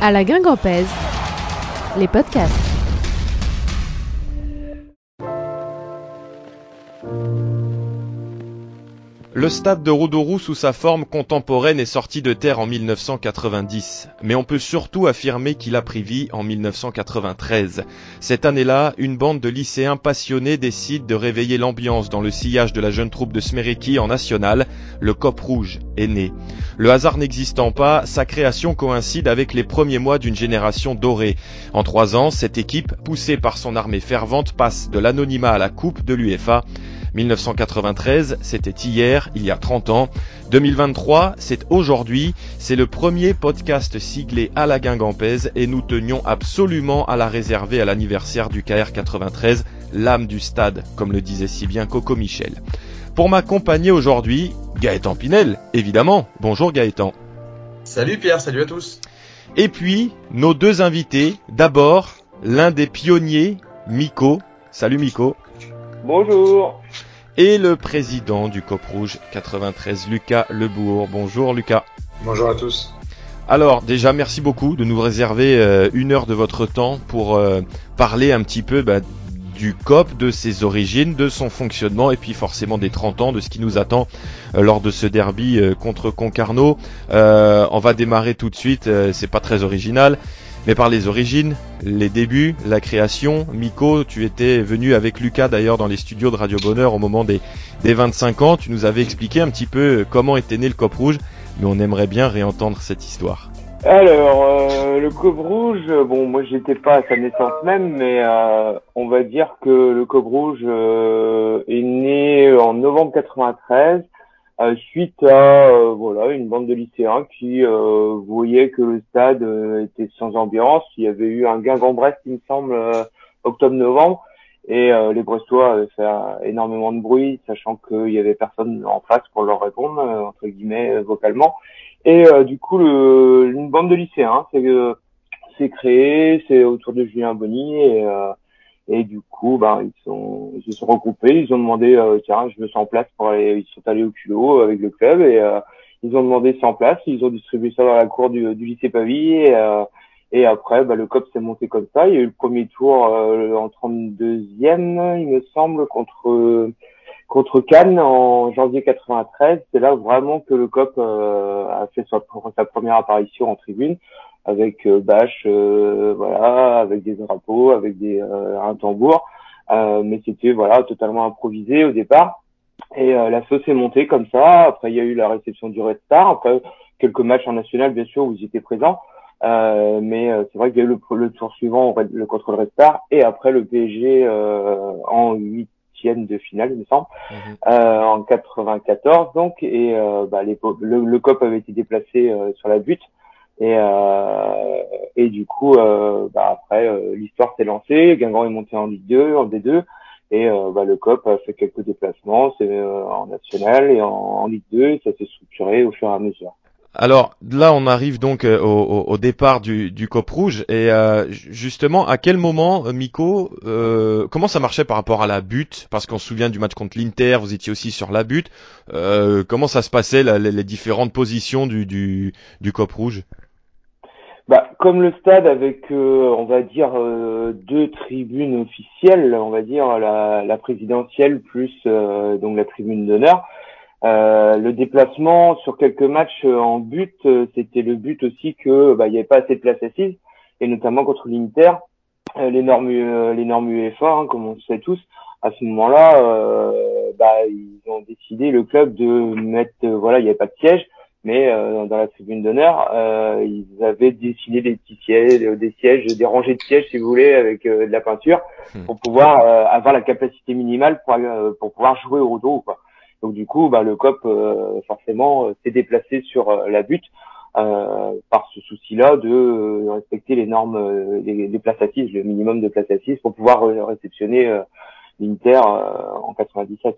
À la Guingampèse, les podcasts. Le stade de Roudourou sous sa forme contemporaine est sorti de terre en 1990, mais on peut surtout affirmer qu'il a pris vie en 1993. Cette année-là, une bande de lycéens passionnés décide de réveiller l'ambiance dans le sillage de la jeune troupe de Smereki en national, le Cop Rouge est né. Le hasard n'existant pas, sa création coïncide avec les premiers mois d'une génération dorée. En trois ans, cette équipe, poussée par son armée fervente, passe de l'anonymat à la coupe de l'UEFA. 1993, c'était hier, il y a 30 ans. 2023, c'est aujourd'hui. C'est le premier podcast siglé à la Guingampèse et nous tenions absolument à la réserver à l'anniversaire du KR 93, l'âme du stade, comme le disait si bien Coco Michel. Pour m'accompagner aujourd'hui, Gaëtan Pinel, évidemment. Bonjour Gaëtan. Salut Pierre, salut à tous. Et puis, nos deux invités. D'abord, l'un des pionniers, Miko. Salut Miko. Bonjour. Et le président du COP Rouge 93, Lucas Lebourg. Bonjour Lucas. Bonjour à tous. Alors déjà merci beaucoup de nous réserver euh, une heure de votre temps pour euh, parler un petit peu bah, du COP, de ses origines, de son fonctionnement et puis forcément des 30 ans, de ce qui nous attend euh, lors de ce derby contre Concarneau. on va démarrer tout de suite, c'est pas très original. Mais par les origines, les débuts, la création, Miko, tu étais venu avec Lucas d'ailleurs dans les studios de Radio Bonheur au moment des, des 25 ans. Tu nous avais expliqué un petit peu comment était né le Cop Rouge, mais on aimerait bien réentendre cette histoire. Alors, euh, le Cop Rouge, bon, moi j'étais pas à sa naissance même, mais euh, on va dire que le Cop Rouge euh, est né en novembre 93 euh, suite à euh, voilà une bande de lycéens qui euh, voyaient que le stade était sans ambiance. Il y avait eu un Guingamp-Brest, il me semble, octobre-novembre, et les Brestois avaient fait énormément de bruit, sachant qu'il y avait personne en face pour leur répondre entre guillemets vocalement. Et du coup, le, une bande de lycéens s'est créée, c'est autour de Julien Bonny et et du coup, ben, ils, sont, ils se sont regroupés, ils ont demandé, euh, tiens, je me sens en place pour aller, ils sont allés au culot avec le club et euh, ils ont demandé 100 places, ils ont distribué ça dans la cour du, du lycée Pavie et, euh, et après, bah, le COP s'est monté comme ça. Il y a eu le premier tour en 32e, il me semble, contre contre Cannes en janvier 93. C'est là vraiment que le COP a fait sa première apparition en tribune avec euh, bâche, euh, voilà, avec des drapeaux, avec des euh, un tambour. mais c'était voilà totalement improvisé au départ. Et la sauce est montée comme ça. Après, il y a eu la réception du Red Star. Après, quelques matchs en national, bien sûr, où ils étaient présents. Euh, mais c'est vrai qu'il y a eu le, tour suivant le contre le Red Star et après le PSG euh, en huitième de finale, il me semble, euh, en 94 donc. Et bah, les, le, le, COP avait été déplacé sur la butte et, euh, et du coup, euh, bah après, euh, l'histoire s'est lancée. Guingamp est monté en Ligue 2, en D2. Et euh, bah, le COP a fait quelques déplacements c'est euh, en national et en, Ligue 2. Et ça s'est structuré au fur et à mesure. Alors là, on arrive donc euh, au, au, départ du, du, COP rouge et justement, à quel moment, Miko, comment ça marchait par rapport à la butte? Parce qu'on se souvient du match contre l'Inter, vous étiez aussi sur la butte. comment ça se passait les, les, différentes positions du, du, du COP rouge? Bah, comme le stade avec, euh, on va dire, euh, deux tribunes officielles, on va dire la, la présidentielle plus euh, donc la tribune d'honneur. le déplacement sur quelques matchs en but, c'était le but aussi que bah, il n'y avait pas assez de place assise, et notamment contre l'Inter, les normes, les normes UEFA, hein, comme on le sait tous. À ce moment-là, bah, ils ont décidé le club de mettre, voilà, il n'y avait pas de siège mais euh, dans la tribune d'honneur, euh, ils avaient dessiné des petits sièges, euh, des sièges, des rangées de sièges, si vous voulez, avec de la peinture, hmm. pour pouvoir avoir la capacité minimale pour, pour pouvoir jouer au dos. Quoi. Donc du coup, bah, le COP forcément s'est déplacé sur la butte par ce souci-là de respecter les normes des, places assises, le minimum de places assises, pour pouvoir réceptionner l'Inter en 97.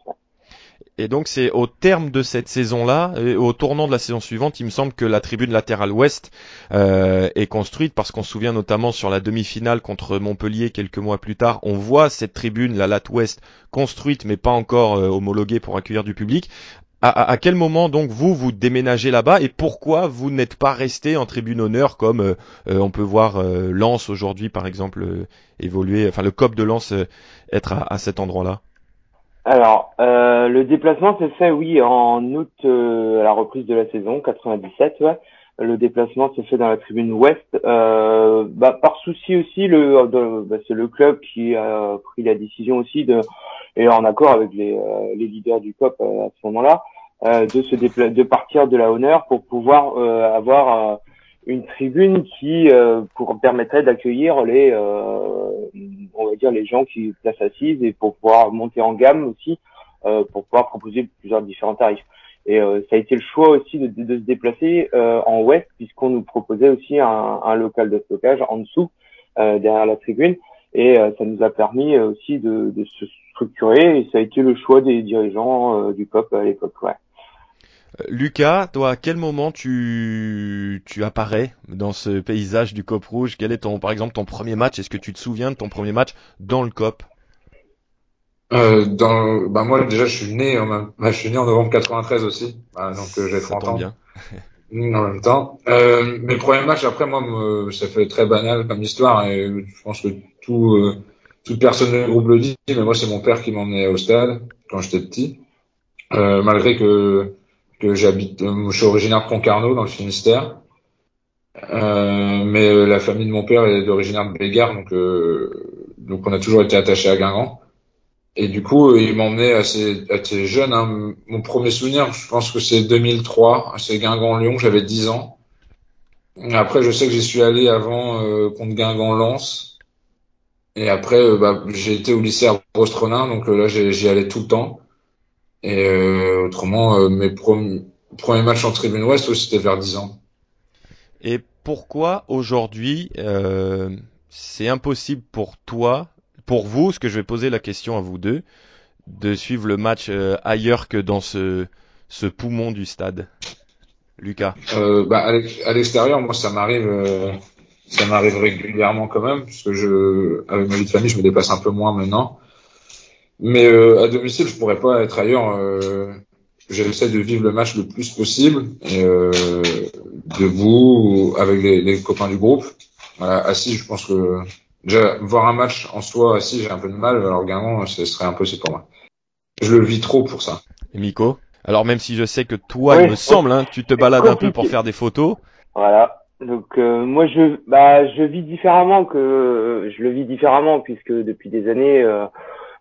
Et donc c'est au terme de cette saison-là, au tournant de la saison suivante, il me semble que la tribune latérale ouest euh, est construite parce qu'on se souvient notamment sur la demi-finale contre Montpellier quelques mois plus tard, on voit cette tribune, la latte ouest, construite mais pas encore euh, homologuée pour accueillir du public. à, quel moment donc vous vous déménagez là-bas et pourquoi vous n'êtes pas resté en tribune honneur comme euh, on peut voir Lens aujourd'hui par exemple évoluer, enfin le COP de Lens être à, cet endroit-là? Alors le déplacement s'est fait oui en août à la reprise de la saison 97 ouais. Le déplacement s'est fait dans la tribune ouest bah, par souci aussi le bah, c'est le club qui a pris la décision aussi de et en accord avec les, euh, les leaders du COP euh, à ce moment-là, euh, de se de partir de la honneur pour pouvoir avoir une tribune qui pour permettrait d'accueillir les on va dire les gens qui placent assises et pour pouvoir monter en gamme aussi pour pouvoir proposer plusieurs différents tarifs. Et ça a été le choix aussi de, de, se déplacer en ouest puisqu'on nous proposait aussi un, un local de stockage en dessous derrière la tribune et ça nous a permis aussi de, de se structuré et ça a été le choix des dirigeants euh, du COP à l'époque. Ouais. Euh, Lucas, toi, à quel moment tu, tu apparais dans ce paysage du COP rouge? Quel est ton, par exemple, ton premier match? Est-ce que tu te souviens de ton premier match dans le COP? Euh, dans, bah moi déjà je suis né en bah, je suis né en novembre 93 aussi, bah, donc euh, j'ai 30 ans. Bien. en même temps. Euh, mes premiers matchs après moi ça fait très banal comme histoire et je pense que tout toute personne du groupe le dit, mais moi c'est mon père qui m'emmenait au stade quand j'étais petit. Euh, malgré que que j'habite, euh, je suis originaire de Concarneau dans le Finistère, euh, mais euh, la famille de mon père est d'originaire de Bégard, donc donc on a toujours été attaché à Guingamp. Et du coup, il m'emmenait assez, assez jeune. Hein. Mon premier souvenir, je pense que c'est 2003, c'est Guingamp-Lyon, j'avais 10 ans. Après, je sais que j'y suis allé avant contre Guingamp-Lens. Et après, euh, bah, j'ai été au lycée à Rostronin, donc euh, là, j'y allais tout le temps. Et euh, autrement, mes premiers, premiers matchs en tribune ouest, c'était vers 10 ans. Et pourquoi aujourd'hui, c'est impossible pour toi, pour vous, ce que je vais poser la question à vous deux, de suivre le match ailleurs que dans ce, ce poumon du stade? Lucas bah, À l'extérieur, moi, ça m'arrive ça m'arrive régulièrement quand même, parce que je, avec ma vie de famille, je me déplace un peu moins maintenant. Mais euh, à domicile, je pourrais pas être ailleurs. Euh, J'essaie de vivre le match le plus possible, et, euh, debout, avec les, les, copains du groupe. Voilà, assis, je pense que déjà voir un match en soi assis, j'ai un peu de mal. Alors également, ce serait impossible pour moi. Je le vis trop pour ça. Et Miko? Alors même si je sais que toi, il me semble, hein, tu te balades un peu pour faire des photos. Voilà. Donc euh, moi je bah je vis différemment que je le vis différemment puisque depuis des années euh,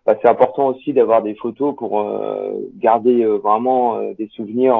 bah, c'est important aussi d'avoir des photos pour euh, garder vraiment des souvenirs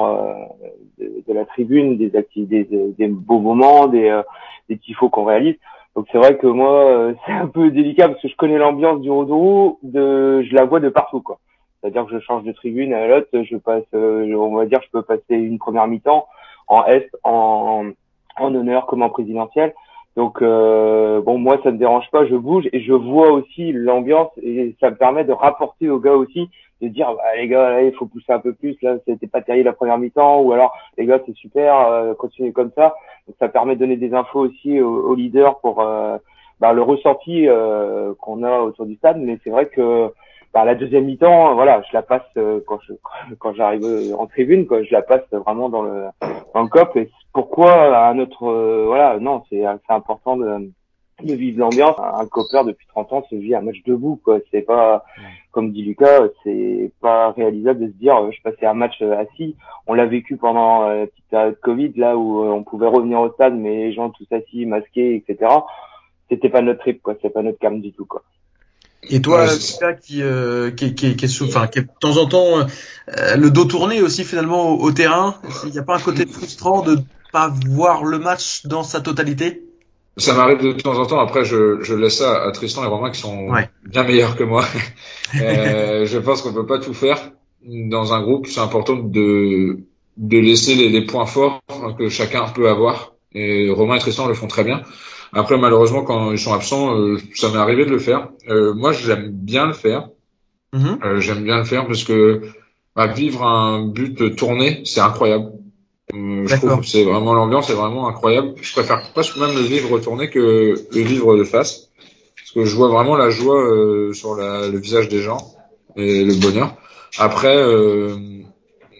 de, de, la tribune, des des, des, beaux moments, des des tifos qu'on réalise. Donc c'est vrai que moi c'est un peu délicat parce que je connais l'ambiance du Rodourou, de je la vois de partout quoi. C'est-à-dire que je change de tribune à l'autre, je passe on va dire je peux passer une première mi-temps en est en en honneur comme en présidentiel. Donc euh, bon, moi ça me dérange pas, je bouge et je vois aussi l'ambiance et ça me permet de rapporter aux gars aussi, de dire bah, les gars il faut pousser un peu plus, là c'était pas terrible la première mi-temps ou alors les gars c'est super, euh, continuez comme ça. Donc ça permet de donner des infos aussi aux, leaders pour euh, bah, le ressenti euh, qu'on a autour du stade. Mais c'est vrai que bah, la deuxième mi-temps, voilà, je la passe euh, quand je quand j'arrive en tribune, quoi, je la passe vraiment dans le dans cop. Et pourquoi un autre, euh, voilà, non, c'est c'est important de de vivre l'ambiance. Un copper depuis 30 ans se vit un match debout, quoi. C'est pas, comme dit Lucas, c'est pas réalisable de se dire, euh, je passais un match assis. On l'a vécu pendant la petite période Covid, là où on pouvait revenir au stade, mais les gens tous assis, masqués, etc. C'était pas notre trip, quoi. C'est pas notre cam du tout, quoi. Et toi, ouais, qui, euh, qui, qui, qui, est enfin, qui est de temps en temps euh, le dos tourné aussi finalement au, terrain. Il n'y a pas un côté frustrant de pas voir le match dans sa totalité Ça m'arrive de temps en temps. Après, je, je laisse ça à Tristan et Romain qui sont bien meilleurs que moi. euh, je pense qu'on peut pas tout faire dans un groupe. C'est important de de laisser les, les points forts que chacun peut avoir. Et Romain et Tristan le font très bien. Après, malheureusement, quand ils sont absents, euh, ça m'est arrivé de le faire. Euh, moi, j'aime bien le faire. Euh, j'aime bien le faire parce que bah, vivre un but tourné, c'est incroyable. Je trouve que c'est vraiment l'ambiance est vraiment incroyable. Je préfère presque même le vivre tourné que le vivre de face, parce que je vois vraiment la joie sur la, le visage des gens et le bonheur. Après,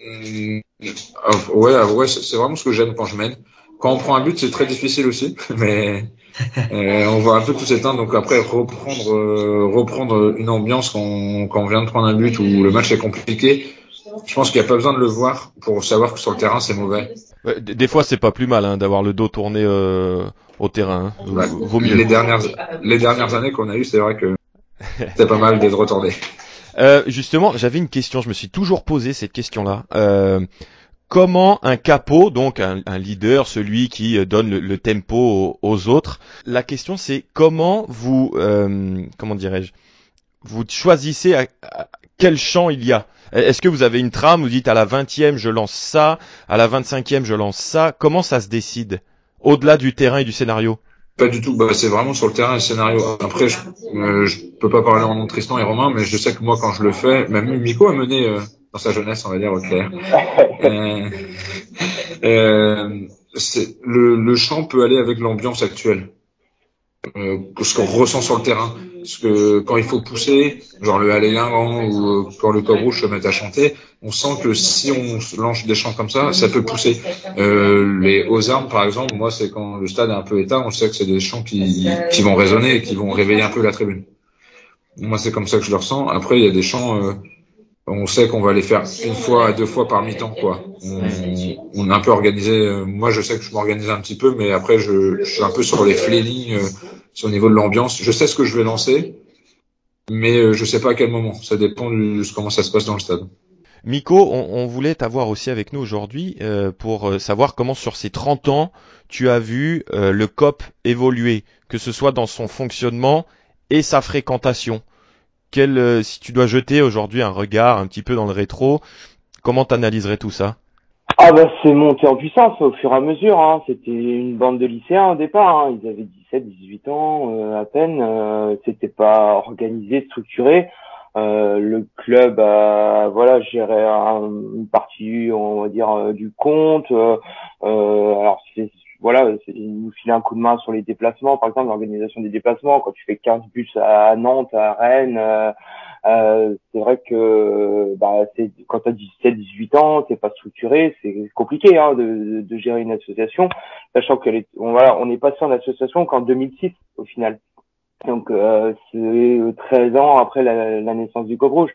Mm, ouais, ouais, c'est vraiment ce que j'aime quand je mène. Quand on prend un but, c'est très difficile aussi, mais euh, on voit un peu tout s'éteindre. Donc après, reprendre, euh, reprendre une ambiance quand, quand on vient de prendre un but où le match est compliqué, je pense qu'il n'y a pas besoin de le voir pour savoir que sur le terrain c'est mauvais. des fois, c'est pas plus mal hein, d'avoir le dos tourné euh, au terrain. Hein. Vaut mieux. Les dernières, les dernières années qu'on a eues, c'est vrai que c'est pas mal d'être retourné. Euh, justement, j'avais une question. Je me suis toujours posé cette question-là. Euh, comment un capot, donc un, leader, celui qui euh, donne le, tempo aux, autres, la question c'est comment vous, euh, comment dirais-je, vous choisissez à, quel champ il y a? Est-ce que vous avez une trame, vous dites à la 20e je lance ça, à la 25e je lance ça, comment ça se décide au-delà du terrain et du scénario? Pas du tout. Bah, c'est vraiment sur le terrain et le scénario. Après, je, euh, je peux pas parler en nom de Tristan et Romain, mais je sais que moi, quand je le fais, même Miko a mené euh, dans sa jeunesse, on va dire, au clair. Euh, euh, le, le chant peut aller avec l'ambiance actuelle. Euh, ce qu'on ressent sur le terrain. Parce que quand il faut pousser, genre le aller ou euh, quand le corps rouge se met à chanter, on sent que si on lance des chants comme ça, ça peut pousser. Euh, les hauts armes, par exemple, moi, c'est quand le stade est un peu éteint, on sait que c'est des chants qui, vont résonner et qui vont réveiller un peu la tribune. Moi, c'est comme ça que je le ressens. Après, il y a des chants, on sait qu'on va les faire une fois, deux fois par mi-temps, quoi. On, on, est un peu organisé. Euh, moi, je sais que je m'organise un petit peu, mais après, je, je suis un peu sur les flénings, euh, sur le niveau de l'ambiance. Je sais ce que je vais lancer, mais euh, je sais pas à quel moment. Ça dépend de comment ça se passe dans le stade. Miko, on, on voulait t'avoir aussi avec nous aujourd'hui pour savoir comment sur ces 30 ans tu as vu le COP évoluer, que ce soit dans son fonctionnement et sa fréquentation. Quel, euh, si tu dois jeter aujourd'hui un regard un petit peu dans le rétro, comment t'analyserais tout ça? Ah bah c'est monté en puissance au fur et à mesure. Hein. C'était une bande de lycéens au départ. Hein. Ils avaient 17, 18 ans euh, à peine. Euh, C'était pas organisé, structuré. Euh, le club a voilà géré une partie on va dire du compte euh, alors c'est voilà, il nous filait un coup de main sur les déplacements, par exemple l'organisation des déplacements. Quand tu fais 15 bus à Nantes, à Rennes, euh, euh, c'est vrai que bah, c'est quand tu as 17, 18 ans, c'est pas structuré, c'est compliqué hein, de, de, gérer une association, sachant que est, on, voilà, on est passé en association qu'en 2006 au final. Donc euh, c'est 13 ans après la, la naissance du Cobrouge.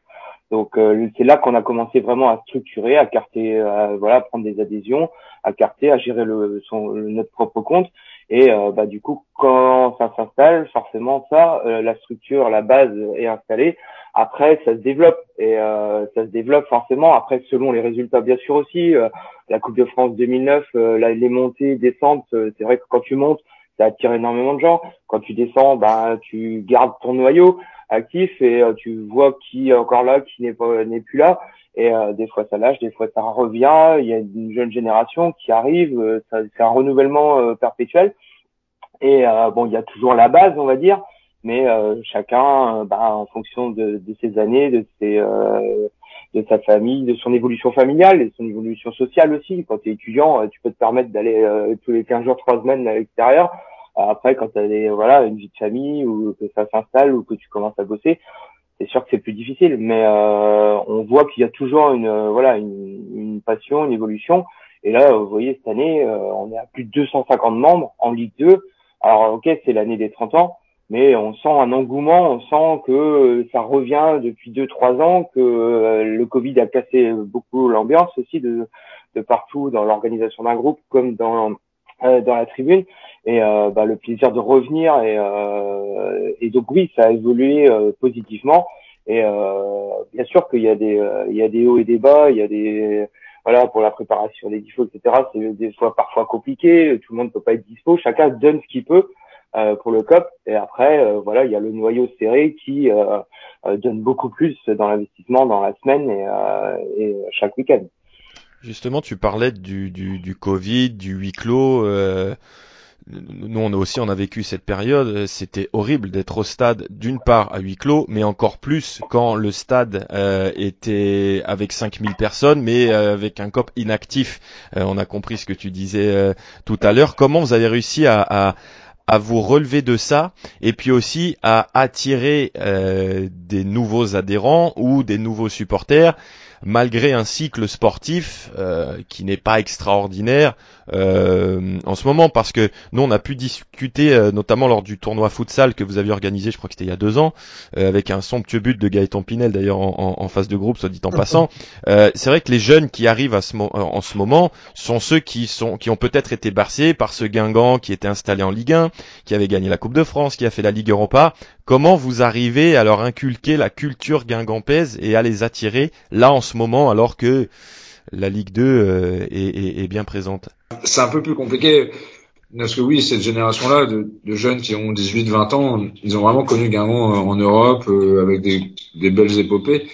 Donc euh, c'est là qu'on a commencé vraiment à structurer, à carter, à, voilà, prendre des adhésions, à carter, à gérer le, son, notre propre compte. Et euh, bah, du coup, quand ça s'installe, forcément ça, euh, la structure, la base est installée. Après, ça se développe et ça se développe forcément. Après, selon les résultats, bien sûr aussi. la Coupe de France 2009, là, les montées, descentes, c'est vrai que quand tu montes, ça attire énormément de gens. Quand tu descends, bah, tu gardes ton noyau actif et euh, tu vois qui est encore là, qui n'est pas n'est plus là. Et euh, des fois ça lâche, des fois ça revient. Il y a une jeune génération qui arrive. Euh, c'est un renouvellement perpétuel. Et bon, il y a toujours la base, on va dire, mais chacun, bah, en fonction de, de, ses années, de ses de sa famille, de son évolution familiale et son évolution sociale aussi. Quand tu es étudiant, tu peux te permettre d'aller tous les 15 jours, 3 semaines à l'extérieur. Après, quand tu as voilà, une vie de famille ou que ça s'installe ou que tu commences à bosser, c'est sûr que c'est plus difficile. Mais euh, on voit qu'il y a toujours une euh, voilà une, une, passion, une évolution. Et là, vous voyez, cette année, euh, on est à plus de 250 membres en Ligue 2. Alors, ok, c'est l'année des 30 ans, mais on sent un engouement, on sent que ça revient depuis 2-3 ans, que le Covid a cassé beaucoup l'ambiance aussi de, de partout dans l'organisation d'un groupe comme dans dans la tribune. Et euh, bah, le plaisir de revenir et, euh, et donc oui ça a évolué euh, positivement. Et euh, bien sûr qu'il y a des il y a des hauts et des bas il y a des voilà pour la préparation des défauts etc c'est des fois parfois compliqué tout le monde peut pas être dispo chacun donne ce qu'il peut pour le COP et après voilà il y a le noyau serré qui donne beaucoup plus dans l'investissement dans la semaine et, et chaque week-end justement tu parlais du, du, du Covid du huis clos nous on a aussi on a vécu cette période, c'était horrible d'être au stade d'une part à huis clos, mais encore plus quand le stade euh, était avec 5000 personnes, mais euh, avec un cop inactif. Euh, on a compris ce que tu disais tout à l'heure. Comment vous avez réussi à, à, à, vous relever de ça et puis aussi à attirer des nouveaux adhérents ou des nouveaux supporters malgré un cycle sportif qui n'est pas extraordinaire en ce moment, parce que nous on a pu discuter notamment lors du tournoi futsal que vous aviez organisé, je crois que c'était il y a deux ans, avec un somptueux but de Gaëtan Pinel d'ailleurs en, en, phase de groupe, soit dit en passant. c'est vrai que les jeunes qui arrivent à ce en ce moment sont ceux qui sont qui ont peut-être été bercés par ce Guingamp qui était installé en Ligue 1, qui avait gagné la Coupe de France, qui a fait la Ligue Europa. Comment vous arrivez à leur inculquer la culture guingampaise et à les attirer là en ce moment alors que la Ligue 2 euh, est, bien présente C'est un peu plus compliqué. Parce que oui, cette génération-là de, jeunes qui ont 18-20 ans, ils ont vraiment connu Guingamp en Europe euh, avec des, des, belles épopées.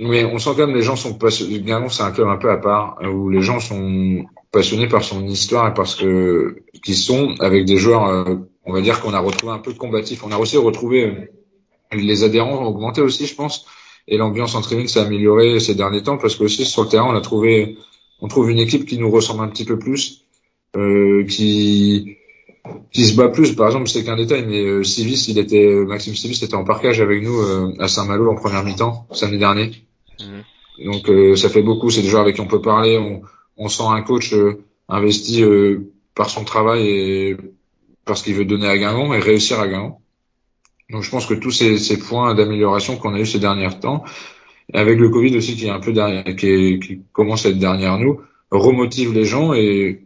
Mais on sent quand même les gens sont passionnés. Guingamp, c'est un club un peu à part où les gens sont passionnés par son histoire et parce que qui sont avec des joueurs, euh, on va dire qu'on a retrouvé un peu de combatif. On a aussi retrouvé euh, les adhérents ont augmenté aussi, je pense, et l'ambiance en training s'est améliorée ces derniers temps parce que aussi sur le terrain on a trouvé, on trouve une équipe qui nous ressemble un petit peu plus, euh, qui qui se bat plus. Par exemple, c'est qu'un détail, mais euh, Civis, il était Maxime Civis était en parcage avec nous à Saint-Malo en première mi-temps samedi dernier. Mmh. Donc ça fait beaucoup. C'est des joueurs avec qui on peut parler. On, on sent un coach investi par son travail et parce qu'il veut donner à Guingamp et réussir à Guingamp. Donc je pense que tous ces, ces points d'amélioration qu'on a eu ces derniers temps, avec le Covid aussi qui est un peu derrière, qui, qui commence à être derrière nous, remotive les gens et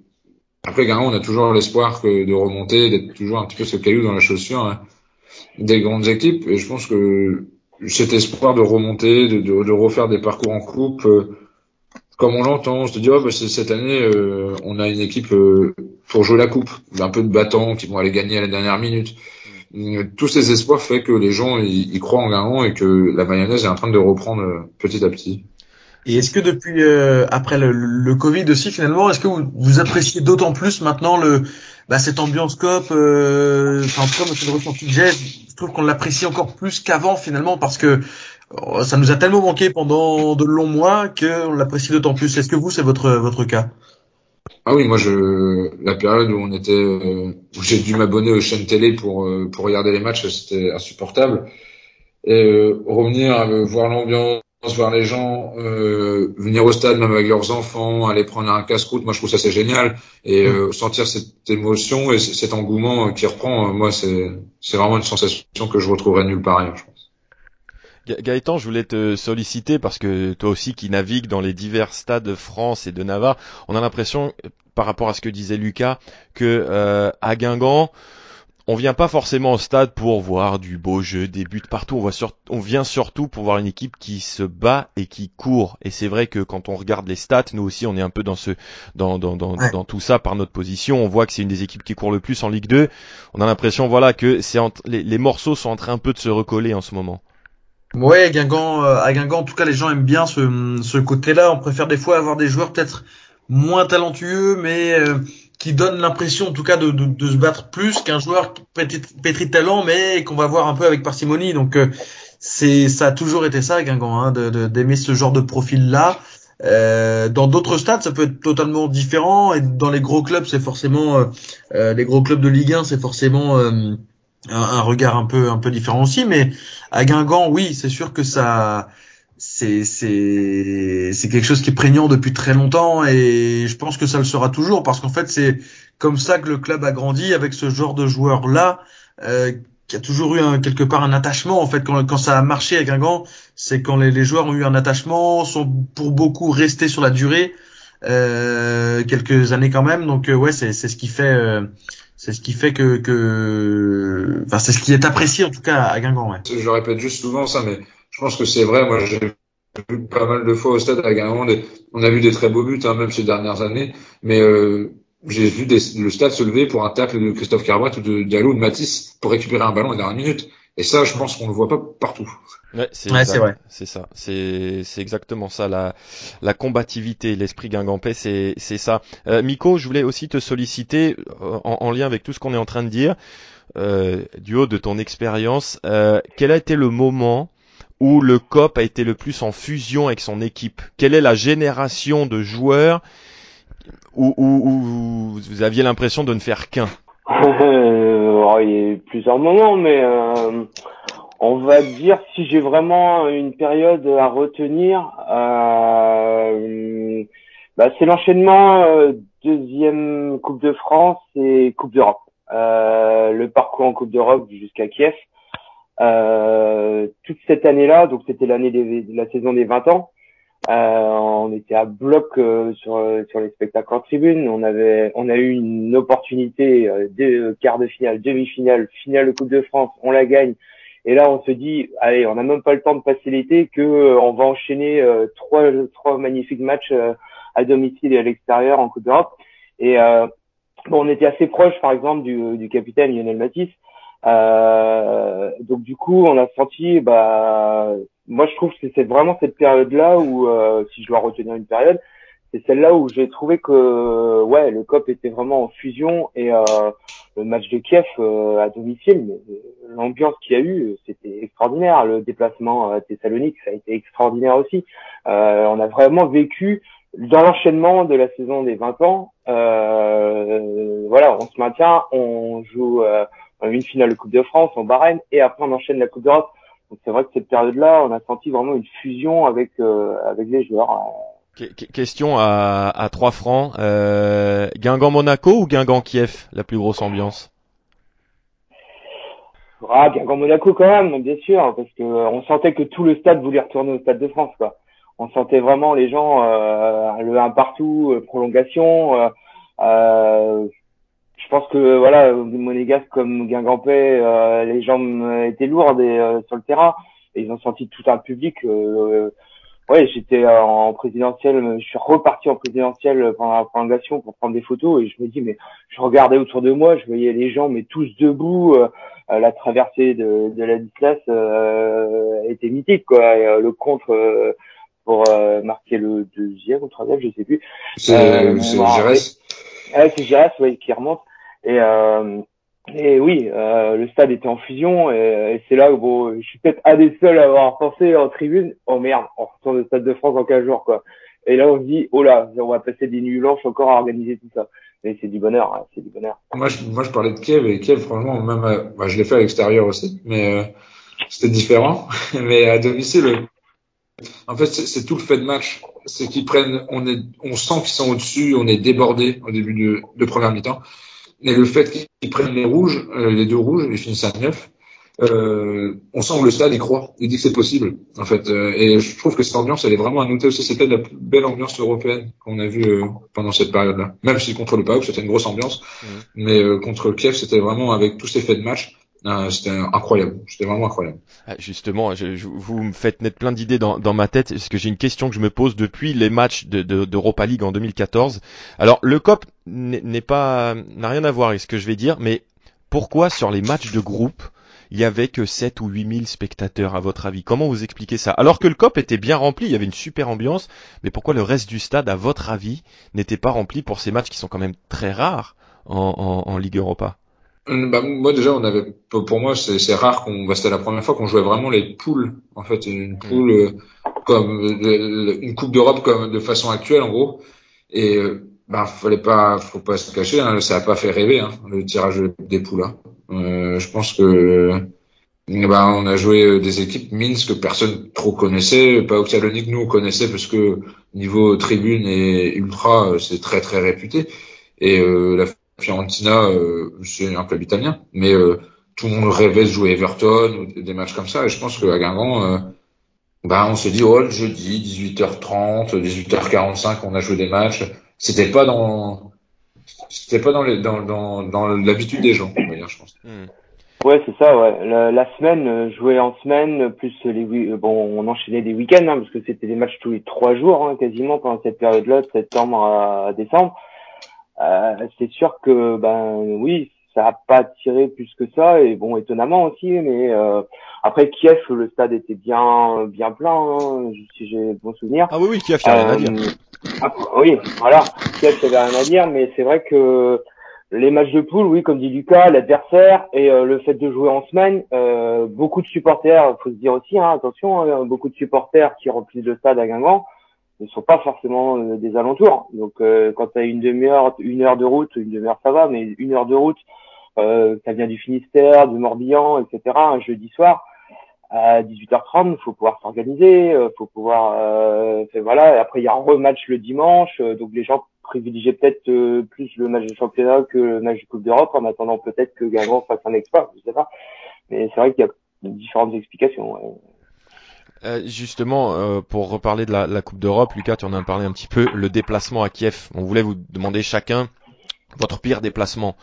après on a toujours l'espoir que de remonter, d'être toujours un petit peu ce caillou dans la chaussure hein, des grandes équipes et je pense que cet espoir de remonter, de, de, de refaire des parcours en coupe, euh, comme on l'entend, on se dit oh, bah, cette année euh, on a une équipe euh, pour jouer la coupe, un peu de battants qui vont aller gagner à la dernière minute. Tous ces espoirs fait que les gens y, croient en gagnant et que la mayonnaise est en train de reprendre euh, petit à petit. Et est-ce que depuis après le, le, Covid aussi finalement, est-ce que vous, vous appréciez d'autant plus maintenant le bah, cette ambiance cop euh, Enfin, en tout cas, moi, le ressenti que j'ai. Je trouve qu'on l'apprécie encore plus qu'avant finalement parce que Oh, ça nous a tellement manqué pendant de longs mois qu'on l'apprécie d'autant plus. Est-ce que vous, c'est votre votre cas? Ah oui, moi, je la période où on était, euh, où j'ai dû m'abonner aux chaînes télé pour euh, pour regarder les matchs, c'était insupportable. Et euh, revenir voir l'ambiance, voir les gens, venir au stade même avec leurs enfants, aller prendre un casse-croûte, moi je trouve ça c'est génial. Et mm. sentir cette émotion et cet engouement qui reprend, moi c'est c'est vraiment une sensation que je retrouverai nulle part ailleurs. Gaëtan, je voulais te solliciter parce que toi aussi qui navigues dans les divers stades de France et de Navarre, on a l'impression, par rapport à ce que disait Lucas, que euh, à Guingamp, on vient pas forcément au stade pour voir du beau jeu, des buts partout. On, voit on vient surtout pour voir une équipe qui se bat et qui court. Et c'est vrai que quand on regarde les stats, nous aussi, on est un peu dans ce, dans, dans, dans, dans tout ça par notre position. On voit que c'est une des équipes qui court le plus en Ligue 2. On a l'impression, voilà, que c'est les, les morceaux sont en train un peu de se recoller en ce moment. Ouais, Guingamp, euh, à Guingamp, en tout cas, les gens aiment bien ce, ce côté-là. On préfère des fois avoir des joueurs peut-être moins talentueux, mais euh, qui donnent l'impression, en tout cas, de, de, de se battre plus qu'un joueur pétri, de talent, mais qu'on va voir un peu avec parcimonie. Donc, euh, c'est ça a toujours été ça, Guingamp, hein, d'aimer ce genre de profil-là. Euh, dans d'autres stades, ça peut être totalement différent. Et dans les gros clubs, c'est forcément les gros clubs de Ligue 1, c'est forcément un, regard un peu un peu différent aussi mais à Guingamp oui c'est sûr que ça c'est c'est c'est quelque chose qui est prégnant depuis très longtemps et je pense que ça le sera toujours parce qu'en fait c'est comme ça que le club a grandi avec ce genre de joueurs là euh, qui a toujours eu un, quelque part un attachement en fait quand, quand ça a marché à Guingamp c'est quand les, les, joueurs ont eu un attachement sont pour beaucoup restés sur la durée euh, quelques années quand même. Donc euh, ouais c'est c'est ce qui fait euh, c'est ce qui fait que, que... enfin c'est ce qui est apprécié en tout cas à Guingamp. Ouais. Je répète juste souvent ça, mais je pense que c'est vrai. Moi, j'ai vu pas mal de fois au stade à Guingamp. On a vu des très beaux buts, hein, même ces dernières années. Mais euh, j'ai vu le stade se lever pour un tacle de Christophe Carbois ou de Diallo ou de Matisse pour récupérer un ballon à la dernière minute. Et ça, je pense qu'on le voit pas partout. Ouais, c'est vrai. C'est ça. C'est c'est exactement ça la la combativité, l'esprit guingampais, c'est c'est ça. Euh, Miko, je voulais aussi te solliciter euh, en, en lien avec tout ce qu'on est en train de dire, euh, du haut de ton expérience. Euh, quel a été le moment où le COP a été le plus en fusion avec son équipe? Quelle est la génération de joueurs où, où, où vous aviez l'impression de ne faire qu'un? Il y a eu plusieurs moments, mais euh, On va dire si j'ai vraiment une période à retenir, euh, bah, c'est l'enchaînement euh, deuxième Coupe de France et Coupe d'Europe. Euh, le parcours en Coupe d'Europe jusqu'à Kiev. Euh, toute cette année-là, donc c'était l'année de la saison des 20 ans. On était à bloc sur sur les spectacles en tribune. On avait on a eu une opportunité de quart de finale, demi-finale, finale de Coupe de France. On la gagne. Et là, on se dit, allez, on n'a même pas le temps de passer l'été que euh, on va enchaîner euh, trois trois magnifiques matchs euh, à domicile et à l'extérieur en Coupe d'Europe. Et bon, on était assez proche, par exemple, du, du capitaine Lionel Matisse. donc du coup, on a senti, bah, moi je trouve que c'est vraiment cette période-là où, si je dois retenir une période, c'est celle-là où j'ai trouvé que ouais le COP était vraiment en fusion et euh, le match de Kiev euh, à domicile l'ambiance qu'il y a eu c'était extraordinaire. Le déplacement à Thessalonique ça a été extraordinaire aussi. Euh, on a vraiment vécu dans l'enchaînement de la saison des 20 ans. Euh, voilà on se maintient on joue euh, une finale de Coupe de France en Bahreïn et après on enchaîne la Coupe d'Europe donc c'est vrai que cette période-là on a senti vraiment une fusion avec avec les joueurs question à, à 3 francs. Euh, Guingamp Monaco ou Guingamp Kiev, la plus grosse ambiance? Ah, Guingamp Monaco quand même, bien sûr, parce que euh, on sentait que tout le stade voulait retourner au stade de France, quoi. On sentait vraiment les gens euh, le un partout, euh, prolongation. Euh, je pense que voilà, monégasque comme Guingampais, les jambes étaient lourdes et, sur le terrain, et ils ont senti tout un public ouais, j'étais euh, en présidentielle, je suis reparti en présidentielle pendant la prolongation pour prendre des photos et je me dis mais je regardais autour de moi, je voyais les gens mais tous debout, euh, euh, la traversée de, de la Dislas euh, était mythique quoi, et, le contre pour marquer le deuxième ou troisième, je sais plus. C'est Gérès. C'est Gérès, oui, qui remonte et et oui, euh, le stade était en fusion et, c'est là où bon, je suis peut-être un des seuls à avoir pensé en tribune. Oh merde, on retourne au stade de France en 15 jours quoi. Et là on se dit oh là, on va passer des nuits blanches encore à organiser tout ça. Mais c'est du bonheur, hein, c'est du bonheur. Moi je, moi je parlais de Kiev et Kiev franchement même euh, bah, je l'ai fait à l'extérieur aussi, mais euh, c'était différent. mais à domicile, en fait c'est tout le fait de match, c'est qu'ils prennent, on est, on sent qu'ils sont au-dessus, on est débordé au début de, de première mi-temps. Mais le fait qu'ils prennent les rouges, euh, les deux rouges, ils finissent à neuf, euh, on sent que le stade y croit. Il dit que c'est possible, en fait. Euh, et je trouve que cette ambiance, elle est vraiment à noter aussi. C'était la plus belle ambiance européenne qu'on a vue euh, pendant cette période-là. Même si contre le PAOK, c'était une grosse ambiance. Mmh. Mais contre Kiev, c'était vraiment avec tous ces faits de match. Ah, c'était incroyable, c'était vraiment incroyable. Ah, justement, vous me faites naître plein d'idées dans, ma tête, parce que j'ai une question que je me pose depuis les matchs d'Europa de, League en 2014. Alors, le COP n'est pas n'a rien à voir avec ce que je vais dire, mais pourquoi sur les matchs de groupe, il y avait que 7 ou 8 000 spectateurs, à votre avis? Comment vous expliquez ça? Alors que le COP était bien rempli, il y avait une super ambiance, mais pourquoi le reste du stade, à votre avis, n'était pas rempli pour ces matchs qui sont quand même très rares en, Ligue Europa? Bah, moi déjà on avait pour moi c'est rare qu'on bah, c'était la première fois qu'on jouait vraiment les poules en fait une mm. poule euh, comme une coupe d'Europe comme de façon actuelle en gros et euh, bah fallait pas faut pas se cacher hein, ça a pas fait rêver hein, le tirage des poules hein. euh, je pense que bah, on a joué des équipes Minsk que personne trop connaissait pas Oxalonique nous on connaissait parce que niveau tribune et ultra c'est très très réputé et la Fiorentina, euh, c'est un club italien, mais euh, tout le monde rêvait de jouer Everton ou des matchs comme ça. Et je pense qu'à Guingamp, euh, bah, on se dit, oh, le jeudi, 18h30, 18h45, on a joué des matchs. C'était pas dans, c'était pas dans les, dans, dans, dans l'habitude des gens, on va dire, je pense. Hmm. Ouais, c'est ça, ouais. La, semaine, jouer en semaine, plus les, bon, on enchaînait des week-ends, hein, parce que c'était des matchs tous les trois jours, hein, quasiment, pendant cette période-là, de septembre à décembre. Euh, c'est sûr que ben oui, ça a pas tiré plus que ça et bon étonnamment aussi, mais euh, après Kiev, le stade était bien bien plein, hein, si j'ai bon souvenir. Ah oui oui, Kiev, il y a rien à dire. Euh, ah, oui, voilà, Kiev, il y avait rien à dire, mais c'est vrai que les matchs de poule, oui, comme dit Lucas, l'adversaire et le fait de jouer en semaine, euh, beaucoup de supporters, faut se dire aussi, hein, attention, hein, beaucoup de supporters qui remplissent le stade à Guingamp, ne sont pas forcément euh, des alentours. Donc euh, quand tu as une demi-heure, une heure de route, une demi-heure ça va, mais une heure de route, euh, ça vient du Finistère, du Morbihan, etc. Un jeudi soir, à 18h30, il faut pouvoir s'organiser, il faut pouvoir, euh, voilà. Après, il y a un rematch le dimanche, donc les gens privilégier peut-être euh, plus le match de championnat que le match de Coupe d'Europe en attendant peut-être que Guingamp fasse un exploit, je sais pas. Mais c'est vrai qu'il y a différentes explications. Euh, justement, euh, pour reparler de la, Coupe d'Europe, Lucas, tu en as parlé un petit peu, le déplacement à Kiev. On voulait vous demander chacun votre pire déplacement.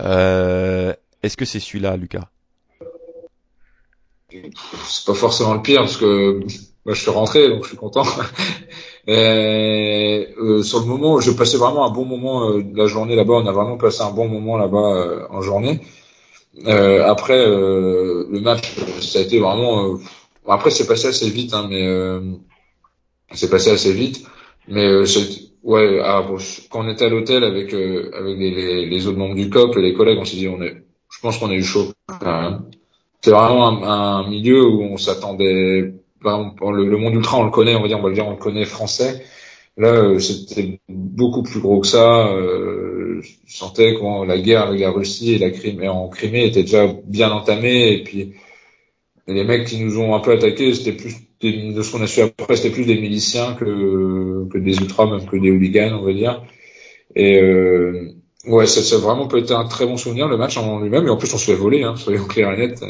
Est-ce que c'est celui-là, Lucas? C'est pas forcément le pire parce que moi je suis rentré donc je suis content. Et, euh, sur le moment, je passais vraiment un bon moment euh, la journée là-bas. On a vraiment passé un bon moment là-bas euh, en journée. Euh, après le match, ça a été vraiment. Après, c'est passé assez vite, hein, mais c'est passé assez vite. Mais ouais, ah, quand on était à l'hôtel avec avec les, autres membres du COP et les collègues, on s'est dit, on est, je pense qu'on a eu chaud. c'est vraiment un, milieu où on s'attendait le, le, monde ultra, on le connaît, on va dire, on va le dire, on le connaît français. Là, euh, c'était beaucoup plus gros que ça. Euh, je sentais que la guerre avec la Russie et la Crimée, en Crimée était déjà bien entamée. Et puis, les mecs qui nous ont un peu attaqués, c'était plus des, de ce qu'on a su après, c'était plus des miliciens que, que des ultras, même que des hooligans, on va dire. Et euh, ouais, ça, ça a vraiment peut être un très bon souvenir, le match en lui-même. Et en plus, on se fait voler, hein, soyons clairs et nets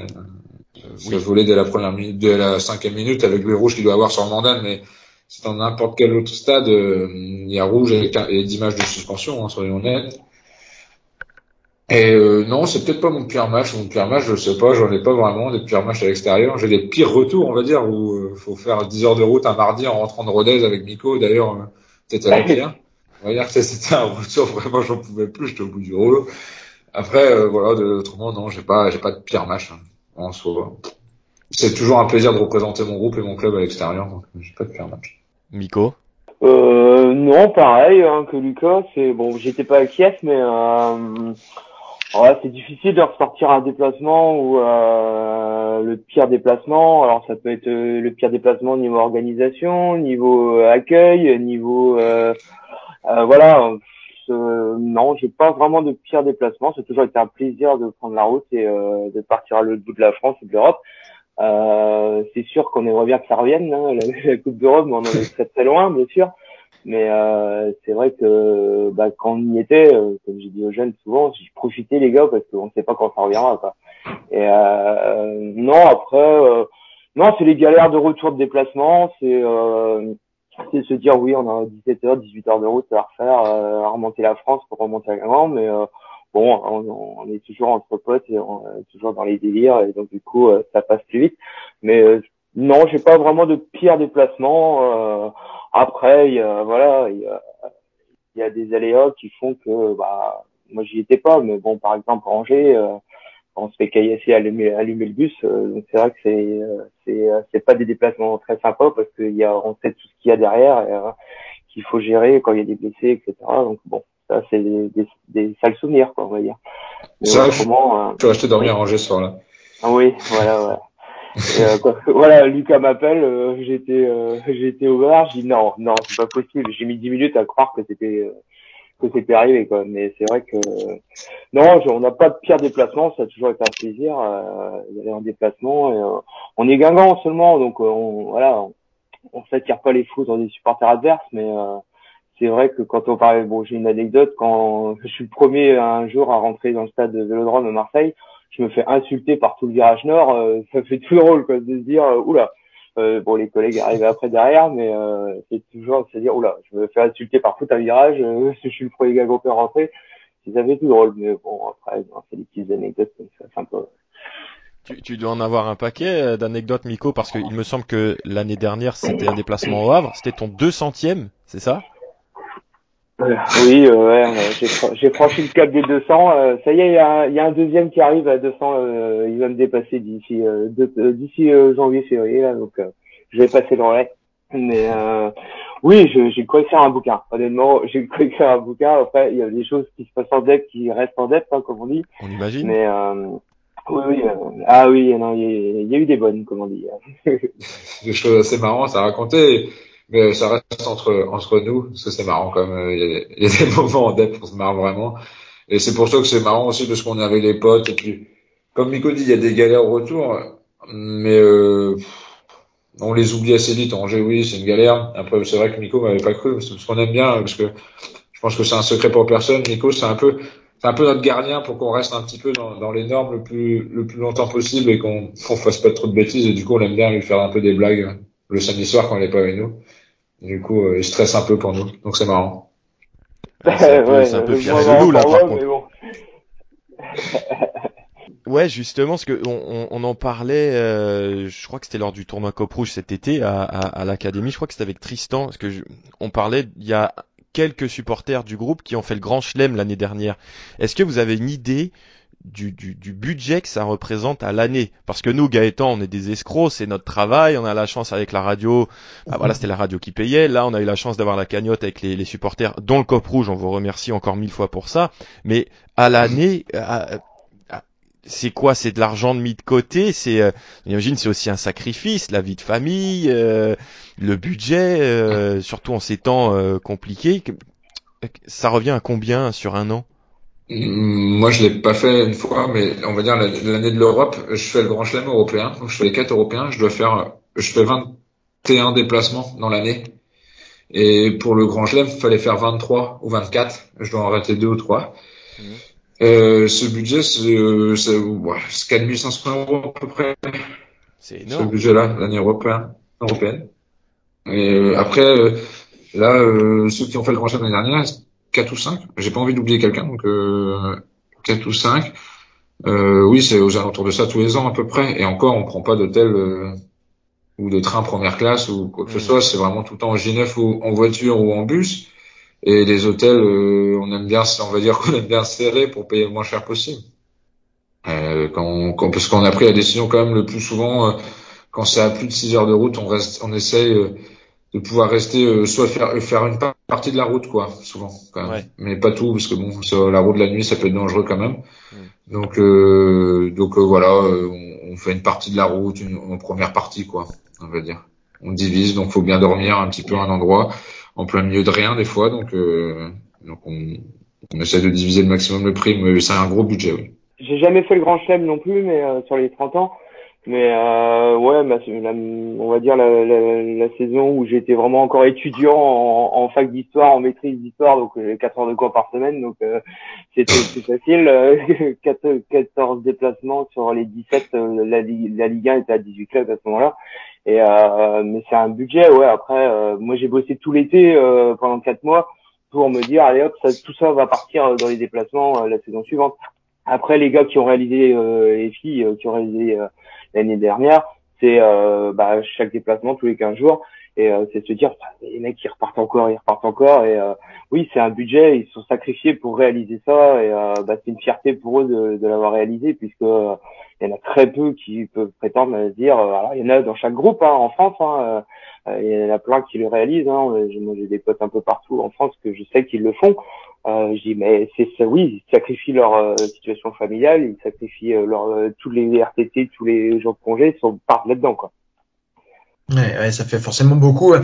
oui. volé dès la première minute, dès la cinquième minute avec le rouge qu'il doit avoir sur le mandat, mais c'est dans n'importe quel autre stade, euh, il y a rouge et, et d'images de suspension, hein, soyons honnêtes. Et euh, non, c'est peut-être pas mon pire match. Mon pire match, je sais pas, j'en ai pas vraiment des pires matchs à l'extérieur. J'ai des pires retours, on va dire, où il euh, faut faire 10 heures de route un mardi en rentrant de Rodez avec Nico. D'ailleurs, euh, peut-être à la pire. On va dire que c'était un retour vraiment, j'en pouvais plus, j'étais au bout du rouleau. Après, voilà, autrement, non, j'ai pas, j'ai pas de pire match hein, en soi c'est toujours un plaisir de représenter mon groupe et mon club à l'extérieur, donc j'ai pas de faire match. Miko? Euh, Non, pareil hein, que Lucas. C'est bon, j'étais pas à Kiev, mais euh, c'est difficile de ressortir un déplacement ou euh, le pire déplacement. Alors ça peut être euh, le pire déplacement niveau organisation, niveau euh, accueil, niveau euh, voilà. non, j'ai pas vraiment de pire déplacement. C'est toujours été un plaisir de prendre la route et de partir à l'autre bout de la France et de l'Europe. Euh, c'est sûr qu'on aimerait bien que ça revienne, hein, la, Coupe d'Europe, mais on en est très très loin, bien sûr. Mais euh, c'est vrai que bah, quand on y était, euh, comme j'ai dit aux jeunes souvent, j'ai profité les gars parce qu'on ne sait pas quand ça reviendra. Quoi. Et euh, non, après, euh, non, c'est les galères de retour de déplacement, c'est c'est se dire oui, on a 17 heures, 18 heures de route à refaire, à remonter la France pour remonter à Gand, mais bon, on, est toujours entre potes et on est toujours dans les délires et donc du coup euh, ça passe plus vite. Mais euh, non, j'ai pas vraiment de pire déplacement. Euh, après, il y a, voilà, il y a, y a, des aléas qui font que bah moi j'y étais pas, mais bon par exemple Angers, euh, on se fait caillasser allumer, allumer le bus, donc c'est vrai que c'est c'est c'est pas des déplacements très sympas parce qu'il y a on sait tout ce qu'il y a derrière et qu'il faut gérer quand il y a des blessés etc. Donc bon ça c'est des, des, des, sales souvenirs quoi on va dire. Ça euh, tu vas acheter dormir à Angers ce soir là ah oui voilà voilà euh, voilà Lucas m'appelle euh, j'étais euh, j'étais au bar j'ai dit non non c'est pas possible. J'ai mis dix minutes à croire que c'était euh, que c'était arrivé quoi. Mais c'est vrai que non on n'a pas de pire déplacement ça a toujours été un plaisir euh, d'aller en déplacement. Et, on est gingant seulement donc on voilà on, s'attire pas les fous dans des supporters adverses mais c'est vrai que quand on parle, bon, j'ai une anecdote, quand je suis le premier un jour à rentrer dans le stade de Vélodrome à Marseille, je me fais insulter par tout le virage nord, euh, ça fait tout drôle, quoi, de se dire, euh, oula, euh, bon, les collègues arrivent après derrière, mais euh, c'est toujours de se dire, oula, je me fais insulter par tout un virage, je suis le premier gars à rentrer, ça fait tout drôle, mais bon, après, c'est des petites anecdotes comme ça, peu... Tu, tu, dois en avoir un paquet d'anecdotes, Miko, parce qu'il me semble que l'année dernière, c'était un déplacement au Havre. C'était ton 200e, c'est ça? Oui, ouais, j'ai franchi le cap des 200. Euh, ça y est, il y a, y a, un deuxième qui arrive à 200. Euh, il va me dépasser d'ici euh, d'ici janvier, février. Là, donc, je vais passer le relais. Mais oui, j'ai cru écrire un bouquin. Honnêtement, j'ai cru écrire un bouquin. Après, il y a des choses qui se passent en depth qui restent en depth, hein, comme on dit. On imagine. Mais oui, oui ah oui, non, il y, a eu des bonnes, comme on dit. des choses assez marrantes à raconter mais ça reste entre entre nous parce que c'est marrant quand même il y, a, des moments en depth on se marre vraiment et c'est pour ça que c'est marrant aussi parce qu'on est avec les potes et puis comme Miko dit il y a des galères au retour mais euh, on les oublie assez vite. Angers, oui, c'est une galère. Après, c'est vrai que Nico m'avait pas cru, ce qu'on aime bien, parce que je pense que c'est un secret pour personne. Nico, c'est un peu, c'est un peu notre gardien pour qu'on reste un petit peu dans, dans les normes le plus, le plus longtemps possible et qu'on ne fasse pas trop de bêtises. Et du coup, on aime bien lui faire un peu des blagues le samedi soir quand il est pas avec nous. Du coup, euh, il stresse un peu pour nous, donc c'est marrant. c'est un peu, un peu Pierre Loulou, là, par contre. Ouais, justement, parce que on, on, en parlait, euh, je crois que c'était lors du tournoi Cop Rouge cet été à, à, à l'académie. Je crois que c'était avec Tristan, parce que on parlait, il y a quelques supporters du groupe qui ont fait le Grand Chelem l'année dernière. Est-ce que vous avez une idée du, du, du, budget que ça représente à l'année. Parce que nous, Gaëtan, on est des escrocs, c'est notre travail, on a la chance avec la radio, bah voilà, c'était la radio qui payait, là on a eu la chance d'avoir la cagnotte avec les, les, supporters, dont le Cop Rouge, on vous remercie encore mille fois pour ça, mais à l'année, c'est quoi? C'est de l'argent mis de côté? C'est, euh, j'imagine, c'est aussi un sacrifice, la vie de famille, euh, le budget, euh, surtout en ces temps euh, compliqués. Ça revient à combien sur un an? Moi, je l'ai pas fait une fois, mais on va dire l'année de l'Europe, je fais le Grand Chelem européen, donc je fais les quatre européens, je dois faire, je fais 21 déplacements dans l'année. Et pour le Grand Chelem, il fallait faire 23 ou 24. Je dois en arrêter deux ou trois. Mmh. Euh, ce budget, c'est ouais, 4500 euros à peu près. C'est énorme. Ce budget-là, l'année européenne. européenne. Et euh, après, euh, là, euh, ceux qui ont fait le Grand Chelem l'année dernière, 4 ou 5. J'ai pas envie d'oublier quelqu'un, donc euh, 4 ou 5. Euh, oui, c'est aux alentours de ça tous les ans à peu près. Et encore, on prend pas d'hôtel euh, ou de train première classe ou quoi que ce mmh. soit. C'est vraiment tout le temps en G9 ou en voiture ou en bus. Et les hôtels, euh, on aime bien, on va dire qu'on aime bien serrer pour payer le moins cher possible. Euh, quand, quand, parce qu'on a pris la décision quand même le plus souvent, euh, quand c'est à plus de 6 heures de route, on reste, on essaye de pouvoir rester euh, soit faire faire une partie de la route quoi souvent quand même. mais pas tout parce que bon sur la route de la nuit ça peut être dangereux quand même mm. donc euh, donc euh, voilà on, fait une partie de la route une, en première partie quoi on va dire on divise donc faut bien dormir un petit peu à un endroit en plein milieu de rien des fois donc donc on, on essaie de diviser le maximum le prix mais c'est un gros budget oui j'ai jamais fait le grand chelem non plus mais sur les 30 ans mais euh, ouais, bah, la, on va dire la, la, la saison où j'étais vraiment encore étudiant en, en fac d'histoire, en maîtrise d'histoire, donc j'ai 4 heures de cours par semaine, donc euh, c'était facile. 14, 14 déplacements sur les 17, euh, la, la Ligue 1 était à 18 clubs à ce moment-là. Et euh, mais c'est un budget, ouais. Après, euh, moi j'ai bossé tout l'été euh, pendant 4 mois pour me dire allez hop, ça, tout ça va partir dans les déplacements la saison suivante. Après, les gars qui ont réalisé, les filles qui ont réalisé l'année dernière, c'est euh, bah, chaque déplacement tous les 15 jours. Et euh, c'est se dire, les mecs, ils repartent encore, ils repartent encore. Et euh, oui, c'est un budget, ils sont sacrifiés pour réaliser ça. Et bah, c'est une fierté pour eux de, de l'avoir réalisé, puisque il y en a très peu qui peuvent prétendre à dire. alors, il y en a dans chaque groupe hein, en France. Hein, il y en a plein qui le réalisent. Hein. Moi, j'ai des potes un peu partout en France que je sais qu'ils le font. Euh, je dis mais c'est ça, oui, ils sacrifient leur euh, situation familiale, ils sacrifient euh, leur euh, tous les RTT, tous les jours de congé, ils sont partent là-dedans quoi. Ouais, ouais, ça fait forcément beaucoup.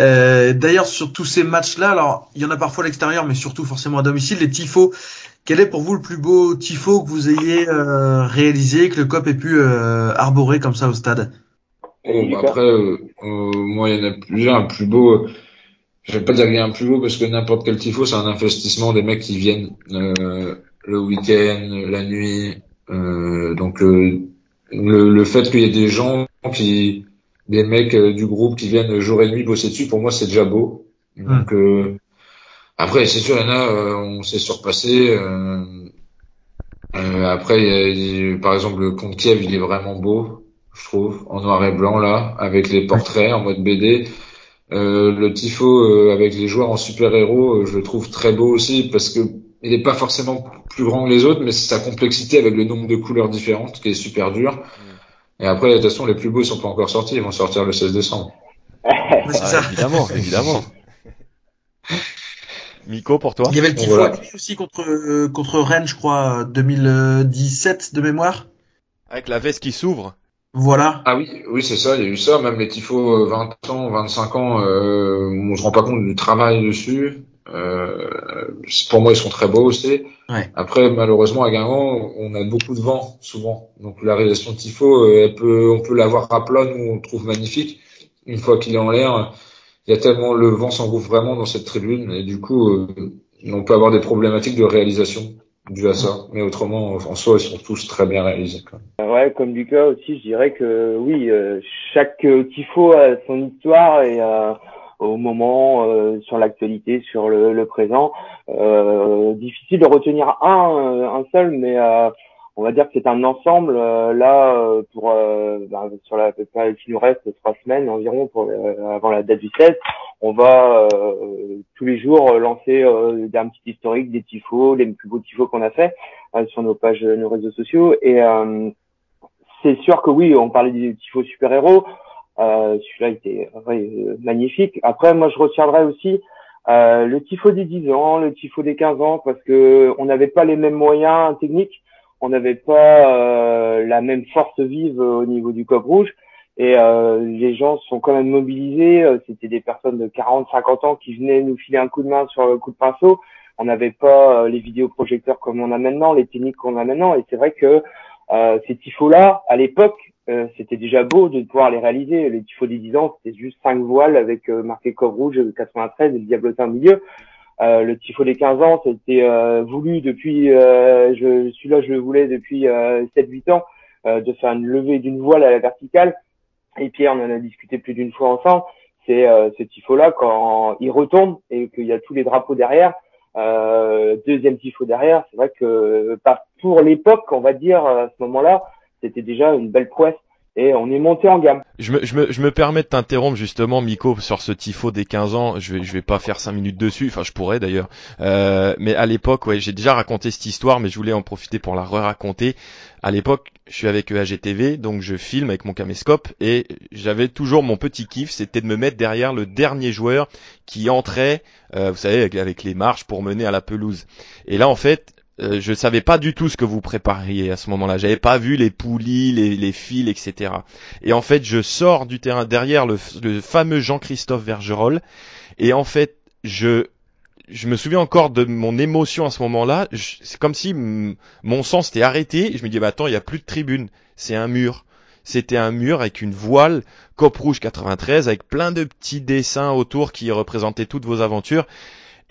Euh, D'ailleurs, sur tous ces matchs-là, alors il y en a parfois à l'extérieur, mais surtout forcément à domicile, les tifos. Quel est pour vous le plus beau tifo que vous ayez réalisé, que le COP ait pu arborer comme ça au stade? Oh, bah Après, moi, il y en a plusieurs. Un plus beau, je vais pas dire qu'il y a un plus beau parce que n'importe quel tifo, c'est un investissement des mecs qui viennent euh, le week-end, la nuit. Euh, donc euh, le, le, fait qu'il y ait des gens qui, des mecs euh, du groupe qui viennent jour et nuit bosser dessus, pour moi c'est déjà beau. Donc hmm. après, c'est sûr, il y en a, on s'est surpassé. après, par exemple, le compte Kiev, il est vraiment beau, je trouve, en noir et blanc là, avec les portraits en mode BD. Euh, le tifo euh, avec les joueurs en super-héros, euh, je le trouve très beau aussi parce que il n'est pas forcément plus grand que les autres, mais c'est sa complexité avec le nombre de couleurs différentes qui est super dur. Et après, de toute façon, les plus beaux sont pas encore sortis, ils vont sortir le 16 décembre. ça. évidemment, évidemment. Miko, pour toi? Il y avait le tifo aussi contre contre Rennes, je crois, 2017 de mémoire. Avec la veste qui s'ouvre. Voilà. Ah oui, oui, c'est ça, il y a eu ça, même les tifos 20 euh, ans, 25 ans, euh, on se rend pas compte du travail dessus. Euh, pour moi, ils sont très beaux aussi. Après, malheureusement, à Guingamp, on a beaucoup de vent souvent. Donc la réalisation de tifo, euh, elle peut, on peut l'avoir à plat, nous on le trouve magnifique. Une fois qu'il est en l'air, il y a tellement le vent s'engouffre vraiment dans cette tribune et du coup, euh, on peut avoir des problématiques de réalisation dû à ça. Mais autrement, en soi, ils sont tous très bien réalisés. Ouais, comme Lucas aussi, je dirais que oui, euh, chaque tifo a son histoire et euh, au moment, euh, sur l'actualité, sur le, le présent. difficile de retenir un, un seul, mais on va dire que c'est un ensemble. là, pour bah, sur la qui nous reste, trois semaines environ pour avant la date du 16, on va euh, tous les jours euh, lancer euh, un petit historique des tifos, les plus beaux tifos qu'on a fait sur nos pages, nos réseaux sociaux. Et c'est sûr que oui, on parlait des tifos super-héros. Celui-là était magnifique. Après, moi, je retiendrai aussi le tifo des 10 ans, le tifo des 15 ans, parce que on n'avait pas les mêmes moyens techniques, on n'avait pas la même force vive au niveau du cop rouge et euh, les gens sont quand même mobilisés. Euh, c'était des personnes de 40, 50 ans qui venaient nous filer un coup de main sur le coup de pinceau. On n'avait pas euh, les vidéoprojecteurs comme on a maintenant, les techniques qu'on a maintenant. Et c'est vrai que euh, ces tifos-là, à l'époque, c'était déjà beau de pouvoir les réaliser. Les tifos des 10 ans, c'était juste cinq voiles avec marqué Cove Rouge 93 et le diablotin au milieu. Le tifo des 15 ans, c'était voulu depuis, je, celui-là, je le voulais depuis 7-8 ans, de faire une levée d'une voile à la verticale. Et Pierre, on en a discuté plus d'une fois ensemble, c'est euh, ce tifo-là, quand il retombe et qu'il y a tous les drapeaux derrière, euh, deuxième tifo derrière, c'est vrai que pas pour l'époque, on va dire, à ce moment-là, c'était déjà une belle prouesse et on est monté en gamme. Je me, je me, je me permets de t'interrompre justement, Miko, sur ce tifo des 15 ans. Je vais, je vais pas faire 5 minutes dessus, enfin je pourrais d'ailleurs. Euh, mais à l'époque, ouais, j'ai déjà raconté cette histoire, mais je voulais en profiter pour la re-raconter. À l'époque, je suis avec EAGTV, donc je filme avec mon caméscope et j'avais toujours mon petit kiff, c'était de me mettre derrière le dernier joueur qui entrait, euh, vous savez, avec, avec les marches pour mener à la pelouse. Et là, en fait, euh, je savais pas du tout ce que vous prépariez à ce moment-là. J'avais pas vu les poulies, les, les, fils, etc. Et en fait, je sors du terrain derrière le, fameux Jean-Christophe Vergerol. Et en fait, je je me souviens encore de mon émotion à ce moment-là. C'est comme si mon sang s'était arrêté. je me dis, bah attends, il y a plus de tribune. C'est un mur. C'était un mur avec une voile Cop Rouge 93 avec plein de petits dessins autour qui représentaient toutes vos aventures.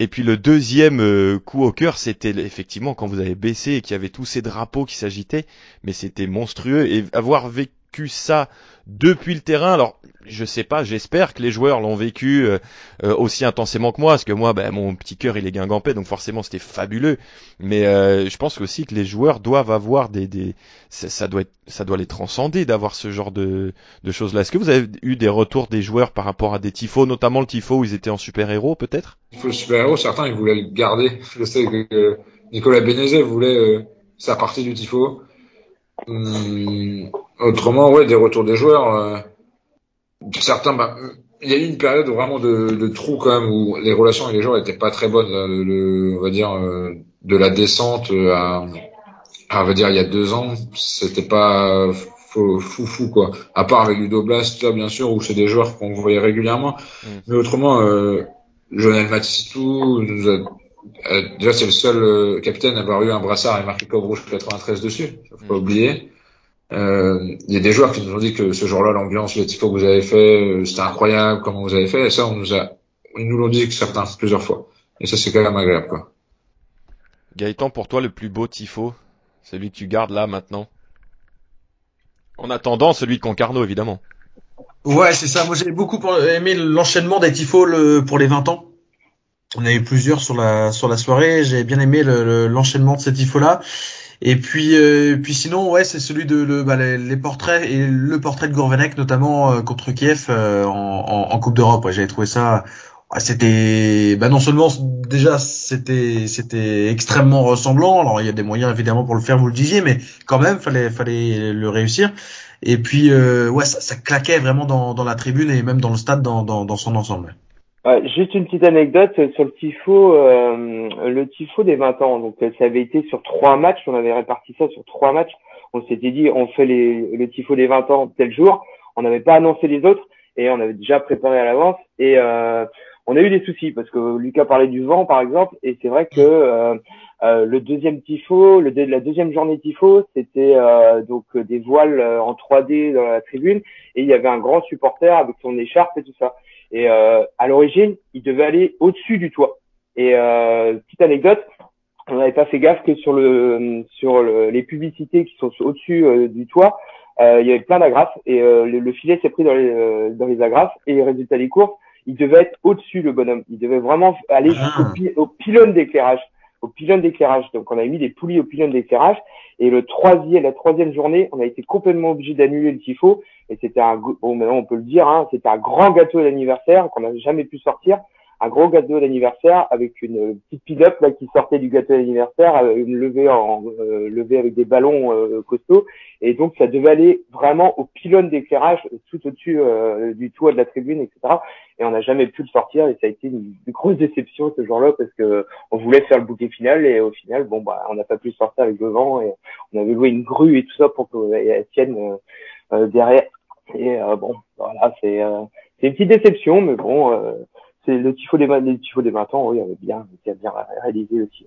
Et puis le deuxième euh, coup au cœur, c'était effectivement quand vous avez baissé et qu'il y avait tous ces drapeaux qui s'agitaient, mais c'était monstrueux. Et avoir vécu ça depuis le terrain. Alors, je sais pas, j'espère que les joueurs l'ont vécu euh, euh, aussi intensément que moi, parce que moi, ben, mon petit cœur il est guingampé, donc forcément c'était fabuleux. Mais euh, je pense aussi que les joueurs doivent avoir des, des ça, doit être, ça doit les transcender d'avoir ce genre de, de choses là. Est-ce que vous avez eu des retours des joueurs par rapport à des tifos, notamment le tifo où ils étaient en super héros peut-être? Le super héros, certains ils voulaient le garder. Je sais que Nicolas Bénézet voulait sa partie du tifo. Hum, autrement, ouais, des retours des joueurs. Euh, certains, bah, il y a eu une période vraiment de, de trou quand même où les relations avec les joueurs étaient pas très bonnes. Le, on va dire euh, de la descente à, à, on va dire il y a deux ans, c'était pas fou, fou quoi. À part avec Ludo Blast, là, bien sûr, où c'est des joueurs qu'on voyait régulièrement. Mm. Mais autrement, euh, Jonel nous a euh, déjà, c'est le seul euh, capitaine à avoir eu un brassard et marqué Cobra Rouge 93 dessus. Faut pas mm. oublier. Euh, il y a des joueurs qui nous ont dit que ce jour-là, l'ambiance, les tifos que vous avez fait, c'était incroyable, comment vous avez fait. Et ça, on nous a, ils nous l'ont dit que certains, plusieurs fois. Et ça, c'est quand même agréable, quoi. Gaëtan, pour toi, le plus beau tifo, celui que tu gardes là, maintenant? En attendant, celui de Concarneau, évidemment. Ouais, c'est ça. Moi, j'ai beaucoup aimé l'enchaînement des tifos pour les 20 ans. On a eu plusieurs sur la sur la soirée. J'ai bien aimé l'enchaînement de ces tifos là. Et puis euh, puis sinon ouais c'est celui de le, bah, les, portraits et le portrait de Gourvenec notamment euh, contre Kiev euh, en, en, Coupe d'Europe. Ouais, J'avais trouvé ça c'était bah non seulement déjà c'était c'était extrêmement ressemblant. Alors il y a des moyens évidemment pour le faire, vous le disiez, mais quand même fallait fallait le réussir. Et puis ouais ça, ça claquait vraiment dans, dans la tribune et même dans le stade dans, dans, dans son ensemble juste une petite anecdote sur le tifo, euh, le tifo des 20 ans. Donc ça avait été sur trois matchs, on avait réparti ça sur trois matchs. On s'était dit on fait les, le tifo des 20 ans tel jour. On n'avait pas annoncé les autres et on avait déjà préparé à l'avance. Et euh, on a eu des soucis parce que Lucas parlait du vent par exemple, et c'est vrai que euh, euh, le deuxième tifo, le la deuxième journée tifo, c'était euh, donc des voiles en 3D dans la tribune, et il y avait un grand supporter avec son écharpe et tout ça. Et à l'origine, il devait aller au-dessus du toit. Et petite anecdote, on n'avait pas fait gaffe que sur le sur les publicités qui sont au-dessus du toit, il y avait plein d'agrafes et le, filet s'est pris dans les dans les agrafes et résultat des courses il devait être au-dessus le bonhomme. Il devait vraiment aller jusqu'au ah. au pylône d'éclairage, au d'éclairage. Donc on a mis des poulies au pylône d'éclairage. Et le troisième, la troisième journée, on a été complètement obligé d'annuler le tifo. Et c'était un, bon, maintenant on peut le dire, hein, c'était un grand gâteau d'anniversaire qu'on n'a jamais pu sortir un gros gâteau d'anniversaire avec une petite pin-up là qui sortait du gâteau d'anniversaire, euh, une levée en euh, levée avec des ballons euh, costauds, et donc ça devait aller vraiment au pylône d'éclairage tout au-dessus du toit de la tribune, etc. Et on n'a jamais pu le sortir, et ça a été une, grosse déception ce jour-là parce que on voulait faire le bouquet final, et au final, bon bah on n'a pas pu le sortir avec le vent, et on avait loué une grue et tout ça pour qu'elle tienne derrière. Et bon, voilà, c'est c'est une petite déception, mais bon c'est le tifo des les tifos des 20 ans, oui, avait bien, a bien réalisé aussi.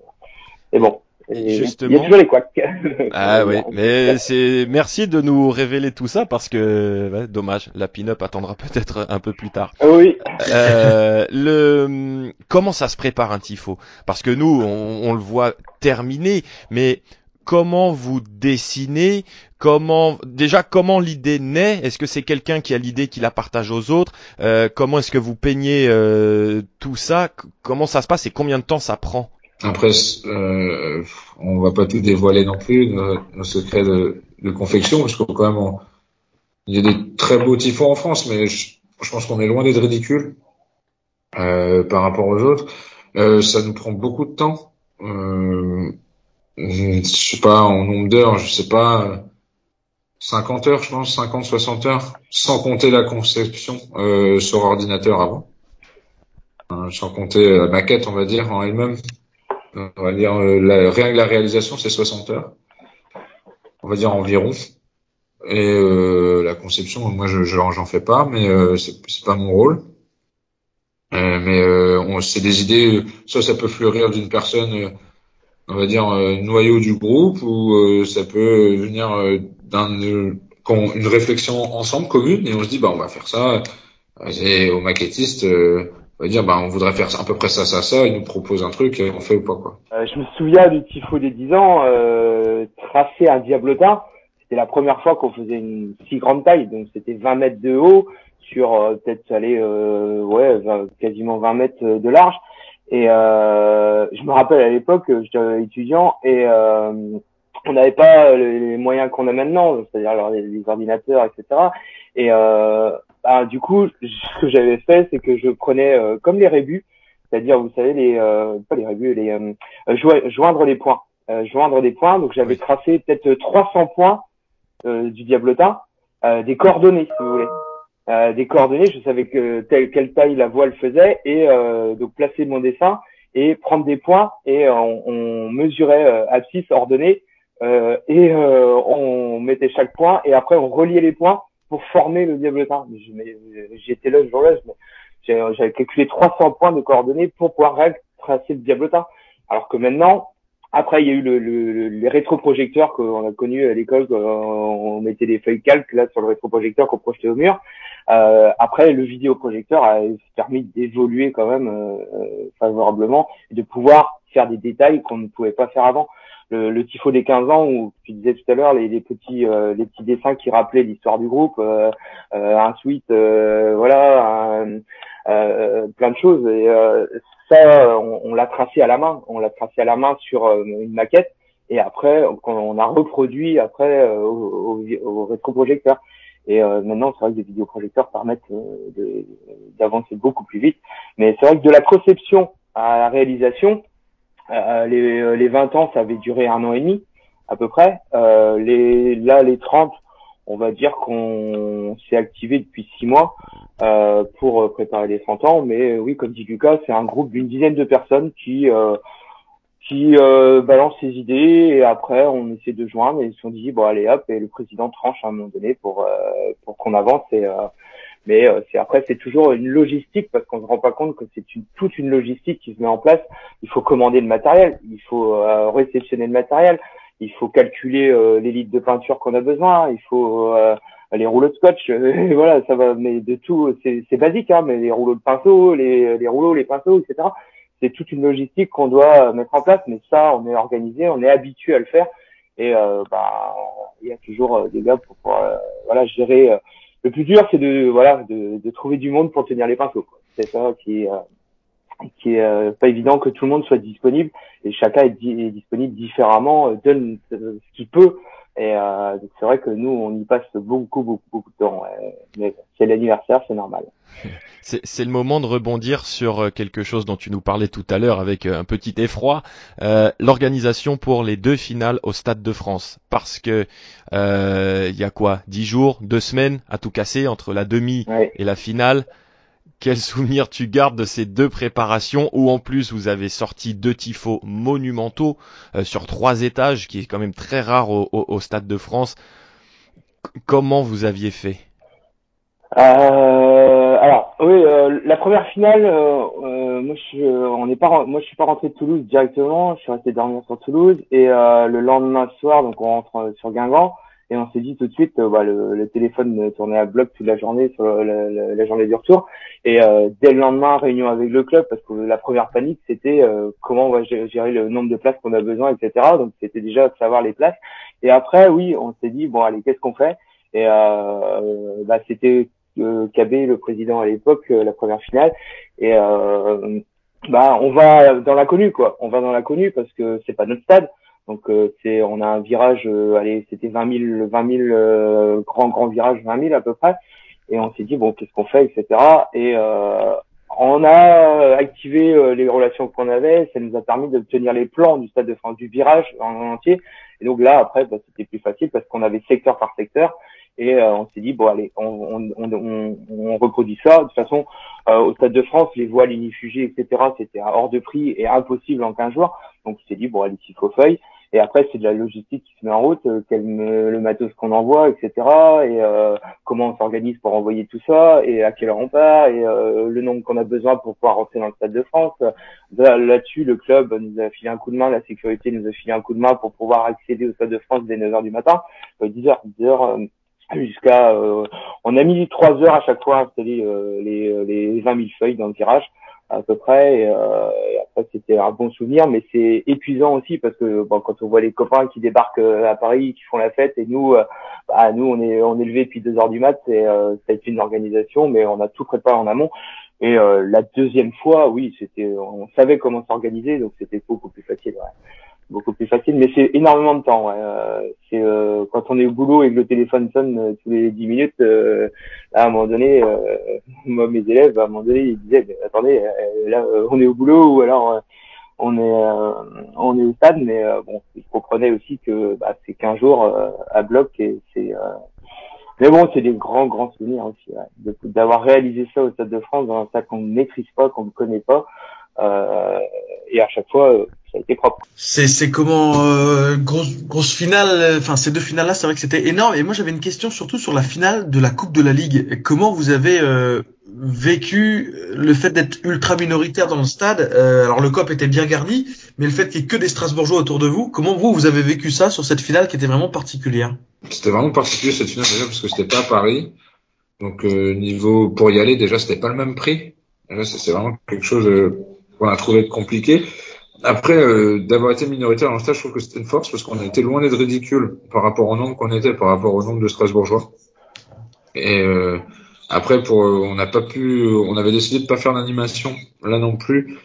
Et bon. Justement. Il y a toujours les couacs. Ah oui, mais c'est merci de nous révéler tout ça parce que dommage, la pin-up attendra peut-être un peu plus tard. Ah oui. Euh, le comment ça se prépare un tifo? Parce que nous, on, on le voit terminé, mais comment vous dessinez, comment déjà comment l'idée naît, est-ce que c'est quelqu'un qui a l'idée qui la partage aux autres, euh, comment est-ce que vous peignez euh, tout ça, comment ça se passe et combien de temps ça prend? Après, euh, on va pas tout dévoiler non plus nos, secrets de, confection parce que quand même il y a des très beaux tifos en France, mais je, pense qu'on est loin d'être ridicule par rapport aux autres. ça nous prend beaucoup de temps. Euh, je sais pas, en nombre d'heures, je sais pas, 50 heures, je pense, 50, 60 heures, sans compter la conception euh, sur ordinateur avant. Euh, sans compter la maquette, on va dire, en elle-même. On va dire, euh, la, rien que la réalisation, c'est 60 heures. On va dire environ. Et euh, la conception, moi, je j'en fais pas, mais euh, c'est pas mon rôle. Euh, mais c'est des idées, ça, ça peut fleurir d'une personne on va dire, euh, noyau du groupe ou euh, ça peut venir euh, d'un une réflexion ensemble commune et on se dit bah on va faire ça. Et au maquettiste on va dire bah on voudrait faire à peu près ça ça ça il nous propose un truc on fait ou pas quoi. Je me souviens du tifo des 10 ans tracer un diablotin c'était la première fois qu'on faisait une si grande taille donc c'était 20 mètres de haut sur peut-être aller ouais quasiment 20 mètres de large. Et euh, je me rappelle à l'époque, j'étais étudiant et euh, on n'avait pas les moyens qu'on a maintenant, c'est-à-dire les, ordinateurs, etc. Et euh, bah, du coup, ce que j'avais fait, c'est que je prenais euh, comme les rébus, c'est-à-dire, vous savez, les euh, pas les rébus, les euh, joindre les points, joindre des points. Donc j'avais tracé peut-être 300 points du diablotin, des coordonnées, si vous voulez. Euh, des coordonnées, je savais que telle quelle taille la voile faisait et euh, donc placer mon dessin et prendre des points et euh, on, on mesurait euh, abscisse ordonnée et on mettait chaque point et après on reliait les points pour former le diablotin. J'étais là ce jour-là, j'avais calculé 300 points de coordonnées pour pouvoir tracer le diablotin. Alors que maintenant, après, il y a eu le, le, les rétroprojecteurs qu'on a connus à l'école. On mettait des feuilles calques là sur le rétroprojecteur qu'on projetait au mur. Euh, après, le vidéoprojecteur a permis d'évoluer quand même euh, euh, favorablement et de pouvoir faire des détails qu'on ne pouvait pas faire avant. Le, le tifo des 15 ans, où tu disais tout à l'heure, les, les, petits euh, les petits dessins qui rappelaient l'histoire du groupe, un suite, voilà, plein de choses. Et ça, on, l'a tracé à la main. On l'a tracé à la main sur euh, une maquette. Et après, on a reproduit après euh, au, au, rétroprojecteur. Et euh, maintenant, c'est vrai que des vidéoprojecteurs permettent d'avancer beaucoup plus vite. Mais c'est vrai que de la conception à la réalisation, les, les 20 ans, ça avait duré un an et demi à peu près. les, là, les 30, on va dire qu'on s'est activé depuis six mois euh, pour préparer les 30 ans. Mais euh, oui, comme dit Lucas, c'est un groupe d'une dizaine de personnes qui euh, qui euh, balancent ses idées et après on essaie de joindre et ils se sont dit bon allez hop et le président tranche à un moment donné pour euh, pour qu'on avance et Mais c'est après c'est toujours une logistique parce qu'on se rend pas compte que c'est une, toute une logistique qui se met en place. Il faut commander le matériel, il faut réceptionner le matériel, il faut calculer les litres de peinture qu'on a besoin, il faut les rouleaux de scotch, voilà, ça va, mais de tout, c'est basique, hein, mais les rouleaux de pinceau, les, les rouleaux, les pinceaux, etc. C'est toute une logistique qu'on doit mettre en place, mais ça, on est organisé, on est habitué à le faire, et euh, bah, il y a toujours euh, des gars pour pouvoir, euh, voilà, gérer. Le plus dur, c'est de, voilà, de, de, trouver du monde pour tenir les pinceaux. C'est ça qui est, qui est pas évident que tout le monde soit disponible, et chacun est, disponible différemment, donne ce qu'il peut et euh, c'est vrai que nous, on y passe beaucoup, beaucoup, beaucoup de temps. Mais c'est l'anniversaire, c'est normal. C'est le moment de rebondir sur euh, quelque chose dont tu nous parlais tout à l'heure avec euh, un petit effroi, euh, l'organisation pour les deux finales au Stade de France. Parce que euh, il y a quoi, dix jours, deux semaines à tout casser entre la demi et la finale. Quel souvenir tu gardes de ces deux préparations où en plus vous avez sorti deux tifos monumentaux euh, sur trois étages, qui est quand même très rare au, Stade de France. comment vous aviez fait? Euh, Alors oui, euh, la première finale, moi je, on n'est pas, moi je suis pas rentré de Toulouse directement, je suis resté dormir sur Toulouse et le lendemain soir, donc on rentre sur Guingamp. Et on s'est dit tout de suite, euh, bah, le, le, téléphone tournait à bloc toute la journée sur la, la, journée du retour. Et euh, dès le lendemain, réunion avec le club, parce que la première panique, c'était euh, comment on va gérer le nombre de places qu'on a besoin, etc. Donc c'était déjà savoir les places. Et après, oui, on s'est dit, bon allez, qu'est-ce qu'on fait? Et bah, c'était Cabé, le président à l'époque, la première finale. Et bah, on va dans l'inconnu, quoi. On va dans l'inconnu parce que c'est pas notre stade. Donc euh, c'est, on a un virage, euh, allez, c'était 20 000, 20 000 grands grands virages, 20 000 à peu près. Et on s'est dit bon, qu'est-ce qu'on fait, etc. Et euh, on a activé les relations qu'on avait. Ça nous a permis d'obtenir les plans du stade de France, du virage en entier. Et donc là, après, bah, c'était plus facile parce qu'on avait secteur par secteur. Et on s'est dit bon allez, on, on, on, on, reproduit ça. De toute façon, au Stade de France, les voiles inifugées, etc. C'était hors de prix et impossible en 15 jours. Donc on s'est dit bon allez, s'il faut feuille. Et après, c'est de la logistique qui se met en route, euh, quel, le matos qu'on envoie, etc. Et euh, comment on s'organise pour envoyer tout ça, et à quelle heure on part, et euh, le nombre qu'on a besoin pour pouvoir rentrer dans le Stade de France. Là-dessus, le club nous a filé un coup de main, la sécurité nous a filé un coup de main pour pouvoir accéder au Stade de France dès 9h du matin, 10h, 10h jusqu'à... on a mis 3 heures à chaque fois à installer les, les 20 000 feuilles dans le tirage à peu près. Et, euh, et après, c'était un bon souvenir, mais c'est épuisant aussi parce que bon, quand on voit les copains qui débarquent euh, à Paris, qui font la fête, et nous, euh, bah, nous, on est on est levé depuis deux heures du mat. C'est euh, ça a été une organisation, mais on a tout préparé en amont. Et la deuxième fois, oui, c'était, on savait comment s'organiser, donc c'était beaucoup plus facile. Ouais beaucoup plus facile, mais c'est énormément de temps. Ouais. Euh, c'est euh, quand on est au boulot et que le téléphone sonne euh, tous les 10 minutes, à un moment donné, moi mes élèves, à un moment donné, ils disaient, attendez, là on est au boulot ou alors on est on est au stade, mais bon, ils comprenaient aussi que bah, c'est 15 jours à bloc et c'est mais bon, c'est des grands, grands souvenirs aussi, ouais, d'avoir réalisé ça au Stade de France dans un stade qu'on ne maîtrise pas, qu'on ne connaît pas. Euh, et à chaque fois, euh, ça a été propre. C'est c'est comment euh, grosse grosse finale. Enfin, ces deux finales là, c'est vrai que c'était énorme. Et moi, j'avais une question surtout sur la finale de la Coupe de la Ligue. Comment vous avez vécu le fait d'être ultra minoritaire dans le stade? Alors le COP était bien garni, mais le fait qu'il y ait que des Strasbourgeois autour de vous, comment vous vous avez vécu ça sur cette finale qui était vraiment particulière? C'était vraiment particulier cette finale déjà parce que c'était pas à Paris. Donc niveau pour y aller déjà c'était pas le même prix. C'est vraiment quelque chose qu'on a trouvé compliqué. Après, euh, d'avoir été minoritaire le stage, je trouve que c'était une force parce qu'on a été loin d'être ridicule par rapport au nombre qu'on était, par rapport au nombre de Strasbourgeois. Et euh, après, pour, euh, on n'a pas pu, on avait décidé de pas faire d'animation là non plus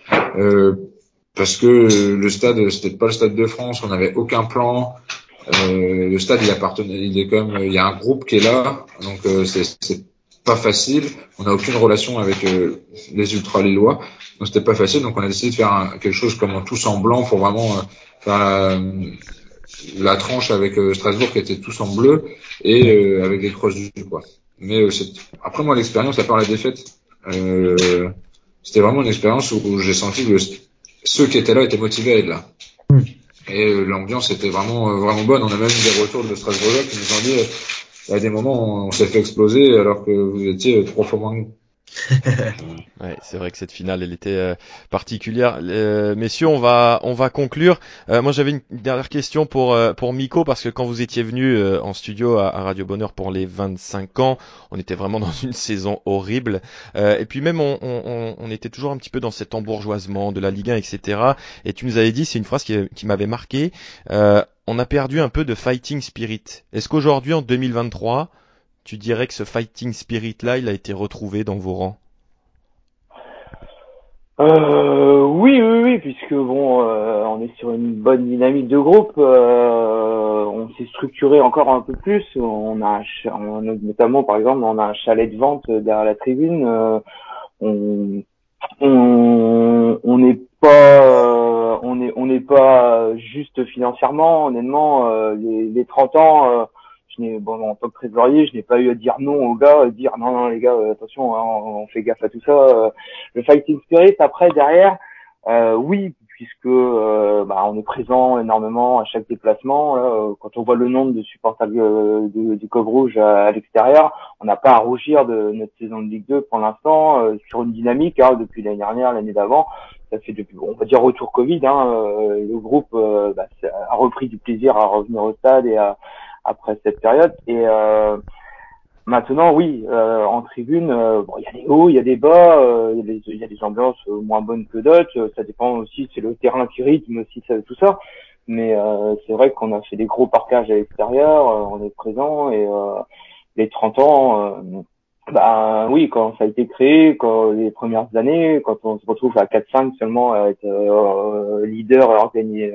parce que le stade, c'était pas le stade de France, on n'avait aucun plan. le stade, il appartenait, il est comme, il y a un groupe qui est là, donc c'est pas facile. On n'a aucune relation avec les ultra lillois. Donc c'était pas facile, donc on a décidé de faire quelque chose comme un tous en blanc pour vraiment euh, faire la, tranche avec euh, Strasbourg qui était tous en bleu et euh, avec des crosses du quoi. Mais après moi l'expérience à part la défaite, c'était vraiment une expérience où, j'ai senti que ceux qui étaient là étaient motivés à être là. Hmm. Et l'ambiance était vraiment vraiment bonne. On a même eu des retours de Strasbourg qui nous ont dit y a des moments où on s'est fait exploser alors que vous étiez trois fois moins ouais, c'est vrai que cette finale, elle était euh, particulière. Euh, messieurs, on va, on va conclure. Euh, moi, j'avais une dernière question pour pour Miko parce que quand vous étiez venu en studio à, Radio Bonheur pour les 25 ans, on était vraiment dans une saison horrible. et puis même, on, on, on, était toujours un petit peu dans cet embourgeoisement de la Ligue 1, etc. Et tu nous avais dit, c'est une phrase qui, qui m'avait marqué. On a perdu un peu de fighting spirit. Est-ce qu'aujourd'hui, en 2023 tu dirais que ce fighting spirit là, il a été retrouvé dans vos rangs? Euh, oui, oui, oui, puisque euh, on est sur une bonne dynamique de groupe. Euh, on s'est structuré encore un peu plus. On a, notamment, par exemple, on a un chalet de vente derrière la tribune. on, n'est pas, on n'est pas juste financièrement. Honnêtement, les, les 30 ans bon, en tant que trésorier, je n'ai pas eu à dire non aux gars, à dire non, non, les gars, euh, attention, hein, on, fait gaffe à tout ça. Euh. le fighting spirit, après, derrière, euh, oui, puisque bah, on est présent énormément à chaque déplacement. quand on voit le nombre de supporters du, du Cove Rouge à, l'extérieur, on n'a pas à rougir de notre saison de Ligue 2 pour l'instant, sur une dynamique hein, depuis l'année dernière, l'année d'avant. Ça fait depuis, on va dire retour Covid. Hein, le groupe bah, a repris du plaisir à revenir au stade et à, après cette période. Et euh, maintenant, oui, euh, en tribune, euh, il y a des hauts, il y a des bas, il y, a des ambiances moins bonnes que d'autres. Ça dépend aussi, c'est le terrain qui rythme aussi ça, tout ça. Mais c'est vrai qu'on a fait des gros parcages à l'extérieur, on est présent et les 30 ans, bah oui, quand ça a été créé, quand les premières années, quand on se retrouve à 4-5 seulement à être leader organi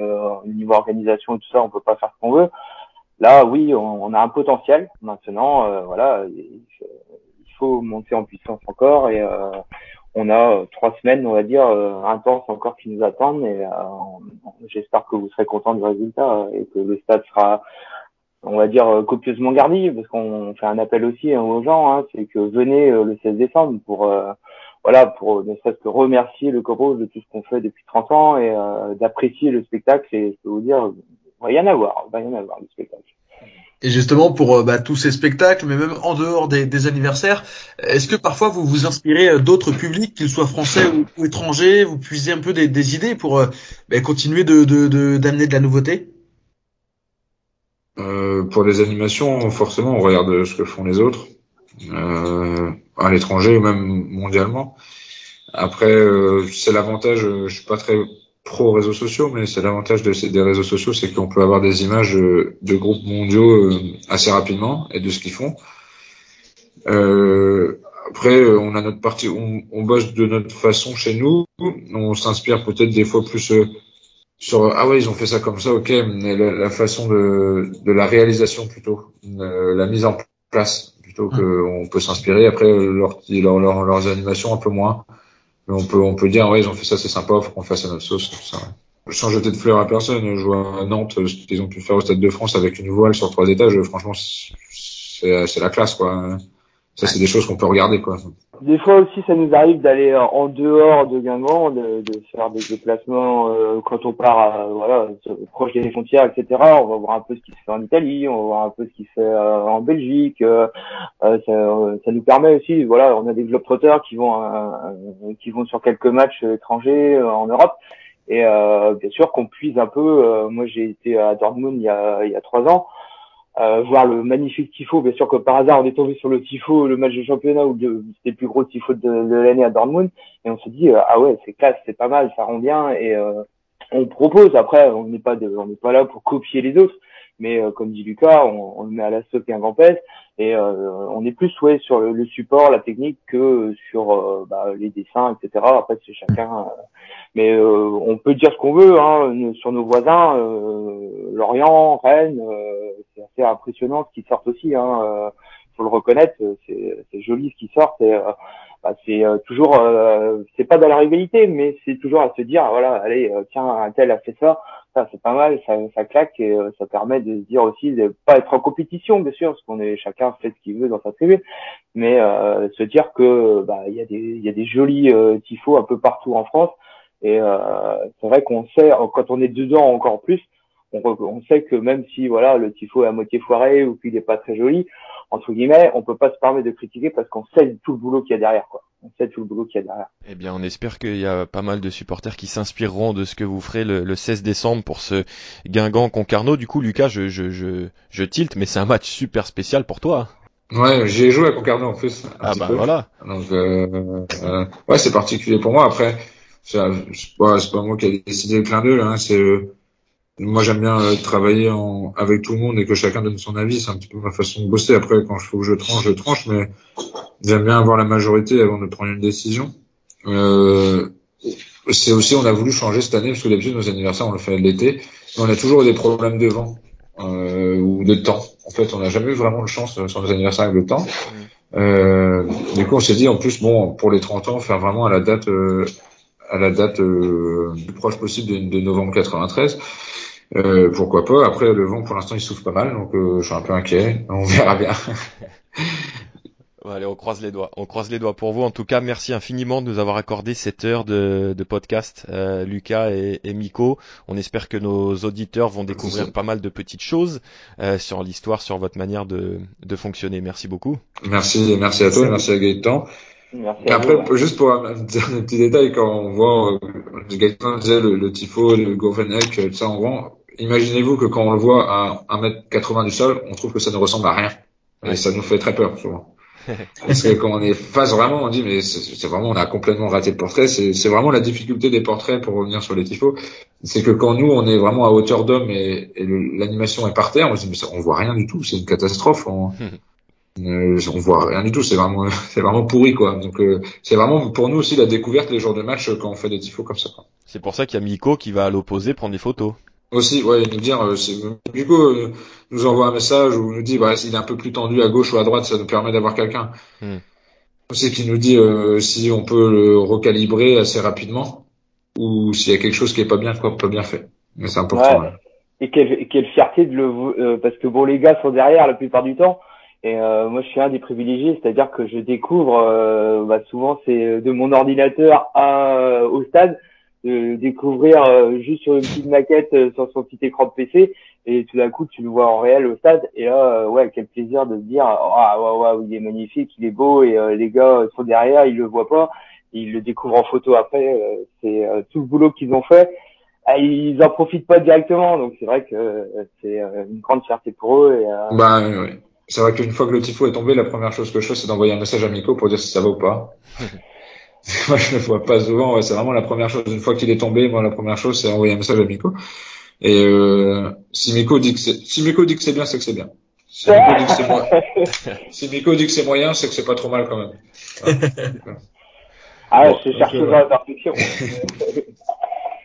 niveau organisation et tout ça, on peut pas faire ce qu'on veut. Là, oui, on, a un potentiel. Maintenant, euh, voilà, il, faut monter en puissance encore et euh, on a euh, trois semaines, on va dire, intenses encore qui nous attendent. Et j'espère que vous serez contents du résultat et que le stade sera, on va dire, copieusement garni, parce qu'on fait un appel aussi hein, aux gens, hein, c'est que venez le 16 décembre pour voilà, pour ne serait-ce que remercier le Coros de tout ce qu'on fait depuis 30 ans et d'apprécier le spectacle. Et je peux vous dire, va y en avoir, va y en avoir du spectacle. Et justement pour euh, bah, tous ces spectacles, mais même en dehors des, anniversaires, est-ce que parfois vous vous inspirez euh, d'autres publics, qu'ils soient français ou, étrangers, vous puisez un peu des, idées pour euh, bah, continuer de d'amener de, la nouveauté? Pour les animations, forcément, on regarde ce que font les autres, à l'étranger ou même mondialement. Après, c'est l'avantage, je suis pas très pro réseaux sociaux, mais c'est l'avantage de, des réseaux sociaux, c'est qu'on peut avoir des images euh, de groupes mondiaux euh, assez rapidement et de ce qu'ils font. Euh, après, on a notre partie, on, bosse de notre façon chez nous. On s'inspire peut-être des fois plus sur ah ouais ils ont fait ça comme ça, ok, mais la, façon de, de la réalisation plutôt, la mise en place plutôt que on peut s'inspirer. Après leur, leur, leurs animations un peu moins. Mais on peut, on peut dire, ouais, ils ont fait ça, c'est sympa, faut qu'on fasse à notre sauce, tout ça. Sans jeter de fleurs à personne, je vois à Nantes, ce qu'ils ont pu faire au Stade de France avec une voile sur trois étages, franchement, c'est la classe, quoi. Ça, c'est des choses qu'on peut regarder, quoi. Des fois aussi, ça nous arrive d'aller en dehors de Guingamp, de, de faire des déplacements euh, quand on part, euh, voilà, proche des frontières, etc. On va voir un peu ce qui se fait en Italie, on va voir un peu ce qui se fait euh, en Belgique. Ça, ça, nous permet aussi, voilà, on a des globetrotters qui vont, qui vont sur quelques matchs étrangers en Europe. Et bien sûr qu'on puise un peu. moi, j'ai été à Dortmund il y a, il y a trois ans euh, voir le magnifique tifo. Bien sûr que par hasard, on est tombé sur le tifo, le match de championnat où c'était le plus gros tifo de, l'année à Dortmund, et on se dit euh, ah ouais, c'est classe, c'est pas mal, ça rend bien, et euh, on propose. Après, on n'est pas on n'est pas là pour copier les autres, mais euh, comme dit Lucas, on, on, le met à la stock et un grand pèse, et on est plus ouais sur le, support, la technique que sur bah, les dessins, etc. Après, c'est chacun. mais on peut dire ce qu'on veut hein, sur nos voisins, Lorient, Rennes c'est assez impressionnant ce qui sort aussi. Hein, euh, faut le reconnaître, c'est joli ce qui sort. C'est euh, bah, c'est euh, toujours, c'est pas dans la rivalité, mais c'est toujours à se dire, voilà, allez, tiens, un tel a fait ça, ça c'est pas mal, ça, ça claque et ça permet de se dire aussi de pas être en compétition, bien sûr, parce qu'on est chacun fait ce qu'il veut dans sa tribune, mais se dire que bah il y a des il y a des jolis tifos un peu partout en France et c'est vrai qu'on sait quand on est dedans encore plus on, sait que même si voilà le tifo est à moitié foiré ou qu'il n'est pas très joli, entre guillemets, on peut pas se permettre de critiquer parce qu'on sait tout le boulot qu'il y a derrière, quoi. On sait tout le boulot qu'il y a derrière. Eh bien, on espère qu'il y a pas mal de supporters qui s'inspireront de ce que vous ferez le, 16 décembre pour ce Guingamp Concarneau. Du coup, Lucas, je, je, je, je tilte, mais c'est un match super spécial pour toi. Ouais, j'ai joué à Concarneau en plus. ah bah voilà. Donc euh, euh, ouais, c'est particulier pour moi. Après, c'est pas, pas moi qui ai décidé le clin d'œil. Hein, c'est moi, j'aime bien euh, travailler en, avec tout le monde et que chacun donne son avis. C'est un petit peu ma façon de bosser. Après, quand je faut que je tranche, je tranche, mais j'aime bien avoir la majorité avant de prendre une décision. Euh, c'est aussi, on a voulu changer cette année parce que d'habitude nos anniversaires on le fait l'été, mais on a toujours des problèmes de vent euh, ou de temps. En fait, on n'a jamais eu vraiment de chance sur nos anniversaires avec le temps. Euh, du coup, on s'est dit en plus, bon, pour les 30 ans, faire vraiment à la date, euh, à la date euh, plus proche possible de, de novembre 93. Euh, pourquoi pas. Après, le vent, pour l'instant, il souffle pas mal, donc euh, je suis un peu inquiet. On verra bien. allez, on croise les doigts. On croise les doigts pour vous. En tout cas, merci infiniment de nous avoir accordé cette heure de, de podcast, euh, Lucas et, et, Miko. On espère que nos auditeurs vont découvrir pas mal de petites choses euh, sur l'histoire, sur votre manière de, de fonctionner. Merci beaucoup. Merci, merci à toi, merci à Gaëtan. Et après, juste pour un, petit détail, quand on voit, euh, Gaëtan disait le, le tifo, le Gourvenec, tout ça, on voit, imaginez-vous que quand on le voit à 1m80 du sol, on trouve que ça ne ressemble à rien. Et ça nous fait très peur, souvent. Parce que quand on est face vraiment, on dit mais c'est vraiment on a complètement raté le portrait. C'est vraiment la difficulté des portraits pour revenir sur les tifos, c'est que quand nous on est vraiment à hauteur d'homme et, l'animation est par terre, on se dit mais on voit rien du tout, c'est une catastrophe. On, euh, on voit rien du tout, c'est vraiment c'est vraiment pourri quoi. Donc euh, c'est vraiment pour nous aussi la découverte les jours de match quand on fait des tifos comme ça. C'est pour ça qu'il y a Miko qui va à l'opposé prendre des photos. Aussi, ouais, nous dire, euh, du coup, euh, nous envoie un message ou nous dit, bah, s'il est un peu plus tendu à gauche ou à droite, ça nous permet d'avoir quelqu'un. Hmm. Aussi qui nous dit euh, si on peut le recalibrer assez rapidement ou s'il y a quelque chose qui est pas bien, quoi, pas bien fait. Mais c'est important. Et quelle, quelle fierté de le, parce que bon, les gars sont derrière la plupart du temps. Et moi, je suis un des privilégiés, c'est-à-dire que je découvre, bah, souvent, c'est de mon ordinateur à, au stade de découvrir euh, juste sur une petite maquette euh, sur son petit écran de PC et tout d'un coup tu le vois en réel au stade et là euh, ouais quel plaisir de se dire ah ouais, ouais, il est magnifique il est beau et les gars sont derrière ils le voient pas ils le découvrent en photo après c'est tout le boulot qu'ils ont fait ah, ils en profitent pas directement donc c'est vrai que c'est une grande fierté pour eux et, bah oui. C'est vrai qu'une fois que le tifo est tombé la première chose que je fais c'est d'envoyer un message à Miko pour dire si ça va ou pas moi, je le vois pas souvent. c'est vraiment la première chose. Une fois qu'il est tombé, moi, la première chose, c'est envoyer un message à Miko. Et euh, si Miko dit que c'est, si Miko dit que c'est bien, c'est que c'est bien. Si Miko dit que c'est moyen, si Miko dit que c'est moyen, c'est que c'est pas trop mal quand même. ah, bon, je cherche euh, la perfection.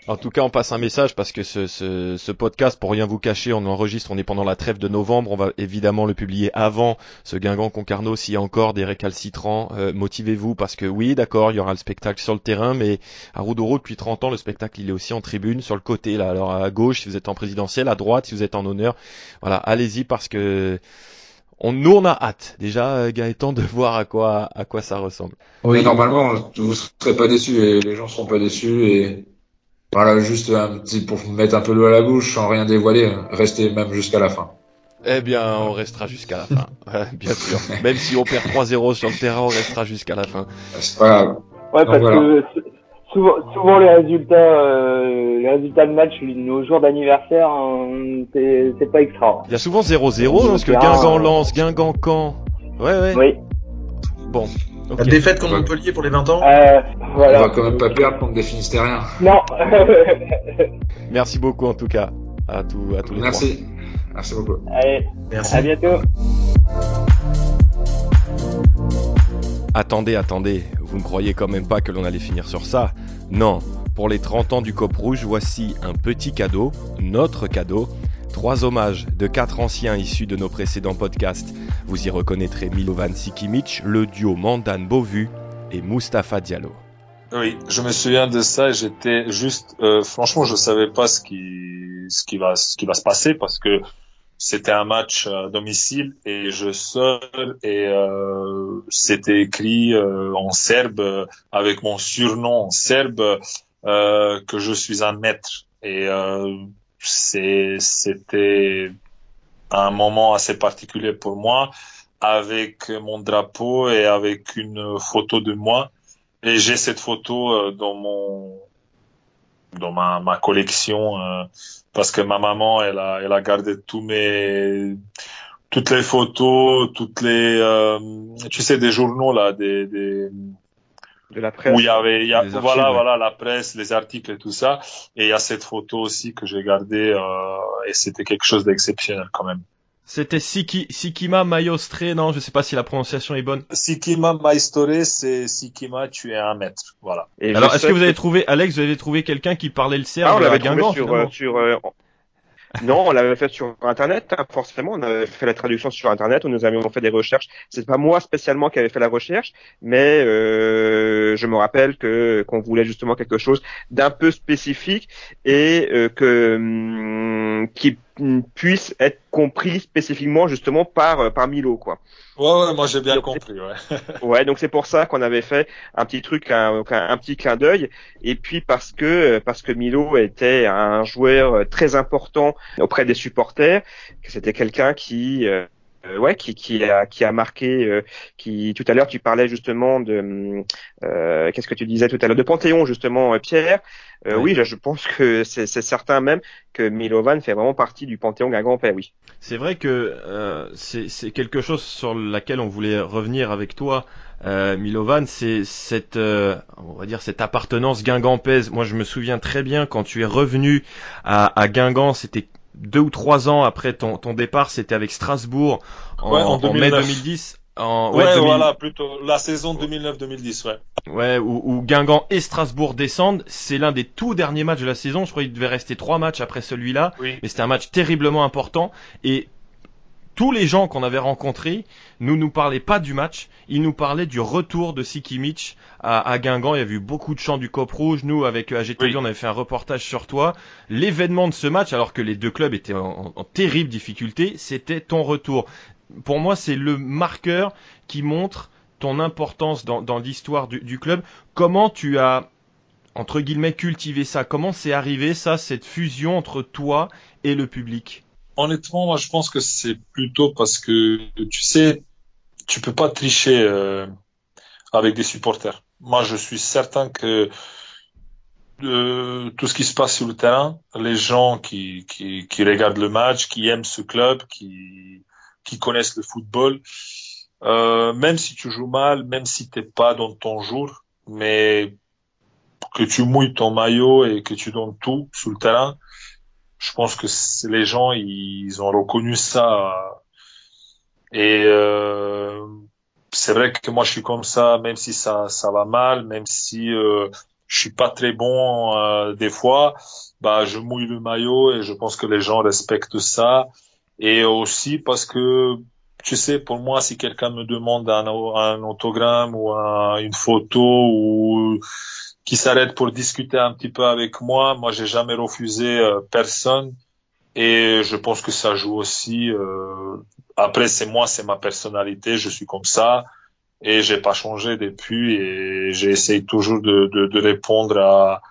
En tout cas, on passe un message parce que ce, ce, ce, podcast, pour rien vous cacher, on enregistre, on est pendant la trêve de novembre, on va évidemment le publier avant ce Guingamp Concarneau. S'il y a encore des récalcitrants, euh, motivez-vous parce que oui, d'accord, il y aura le spectacle sur le terrain, mais à Roudoro, depuis 30 ans, le spectacle, il est aussi en tribune, sur le côté, là. Alors à gauche, si vous êtes en présidentiel, à droite, si vous êtes en honneur. Voilà, allez-y parce que on, nous on a hâte déjà euh, Gaëtan de voir à quoi à quoi ça ressemble. Oui, normalement vous serez pas déçus et les gens seront pas déçus et voilà, juste un petit pour mettre un peu l'eau à la bouche sans rien dévoiler, restez même jusqu'à la fin. Eh bien, on restera jusqu'à la fin, bien sûr. Même si on perd 3-0 sur le terrain, on restera jusqu'à la fin. C'est pas grave. Ouais, parce que souvent, souvent, les résultats, euh, les résultats de match, nos jours d'anniversaire, hein, c'est pas extra. Il y a souvent 0-0 parce que Guingamp lance, Guingamp camp. Ouais, ouais. Oui. Bon, la défaite contre Montpellier pour les 20 ans euh, voilà. On va quand même pas perdre contre des Finistériens. Non. Merci beaucoup en tout cas à, tous à tous les Merci. Merci beaucoup. Allez, Merci. à bientôt. Attendez, attendez, vous ne croyez quand même pas que l'on allait finir sur ça Non, pour les 30 ans du COP Rouge, voici un petit cadeau, notre cadeau, Trois hommages de quatre anciens issus de nos précédents podcasts. Vous y reconnaîtrez Milovan Sikimic, le duo Mandan Bovu et Mustapha Diallo. Oui, je me souviens de ça. J'étais juste, euh, franchement, je savais pas ce qui, ce qui va, ce qui va se passer parce que c'était un match à domicile et je seul et euh, c'était écrit euh, en serbe avec mon surnom en serbe que je suis un maître et c'est c'était un moment assez particulier pour moi avec mon drapeau et avec une photo de moi. Et j'ai cette photo euh, dans mon dans ma, ma collection euh, parce que ma maman elle a elle a gardé tous mes toutes les photos toutes les euh, tu sais des journaux là des, des de la presse où il y avait il y a, voilà voilà la presse les articles et tout ça et il y a cette photo aussi que j'ai gardée et c'était quelque chose d'exceptionnel quand même c'était Siki, Sikima Maestre, non, je sais pas si la prononciation est bonne. Sikima Maestore, c'est Sikima, tu es un maître, voilà. Alors, est-ce que vous avez trouvé, Alex, vous avez trouvé quelqu'un qui parlait le serbe ah, on l'avait trouvé sur, euh, sur euh, non, on l'avait fait sur Internet, hein, forcément. On avait fait la traduction sur Internet, où nous avions fait des recherches. C'est pas moi spécialement qui avait fait la recherche, mais euh, je me rappelle que qu'on voulait justement quelque chose d'un peu spécifique et euh, que hum, qui puisse être compris spécifiquement justement par euh, par Milo, quoi. Ouais, moi j'ai bien compris. Ouais. ouais, donc c'est pour ça qu'on avait fait un petit truc, un, un, petit clin d'œil, et puis parce que parce que Milo était un joueur très important auprès des supporters, que c'était quelqu'un qui euh, ouais, qui, qui a qui a marqué, euh, qui tout à l'heure tu parlais justement de euh, qu'est-ce que tu disais tout à l'heure de Panthéon justement Pierre. oui, je, je pense que c'est certain même que Milovan fait vraiment partie du Panthéon Guingamp-Père, oui. C'est vrai que euh, c'est quelque chose sur laquelle on voulait revenir avec toi, euh, Milovan, c'est cette, euh, on va dire cette appartenance guingampaise. Moi, je me souviens très bien quand tu es revenu à, à Guingamp, c'était deux ou trois ans après ton, ton départ, c'était avec Strasbourg en, en mai 2010. En, ouais, ouais voilà, plutôt la saison 2009-2010, ouais. Ouais, où, où, Guingamp et Strasbourg descendent. C'est l'un des tout derniers matchs de la saison. Je crois qu'il devait rester trois matchs après celui-là. Mais c'était un match terriblement important. Et tous les gens qu'on avait rencontrés nous nous parlaient pas du match, ils nous parlaient du retour de Sikimic à, à Guingamp. Il y a eu beaucoup de chants du Cop Rouge. Nous, avec AGTV, on avait fait un reportage sur toi. L'événement de ce match, alors que les deux clubs étaient en, en terrible difficulté, c'était ton retour pour moi, c'est le marqueur qui montre ton importance dans, dans l'histoire du, du, club. Comment tu as, entre guillemets, cultivé ça? Comment c'est arrivé, ça, cette fusion entre toi et le public? Honnêtement, moi, je pense que c'est plutôt parce que, tu sais, tu peux pas tricher euh, avec des supporters. Moi, je suis certain que euh, tout ce qui se passe sur le terrain, les gens qui, regardent le match, qui aiment ce club, qui connaissent le football. Euh, même si tu joues mal, même si t'es pas dans ton jour, mais que tu mouilles ton maillot et que tu donnes tout sur le terrain, je pense que les gens ils ont reconnu ça et c'est vrai que moi je suis comme ça, même si ça va mal, même si euh, je suis pas très bon euh, des fois, bah je mouille le maillot et je pense que les gens respectent ça et aussi parce que tu sais, pour moi, si quelqu'un me demande un, un autogramme ou une photo ou qui s'arrête pour discuter un petit peu avec moi, moi, j'ai jamais refusé euh, personne. Et je pense que ça joue aussi. Euh, après, c'est moi, c'est ma personnalité, je suis comme ça et j'ai pas changé depuis. Et j'essaye toujours de, de, de, répondre à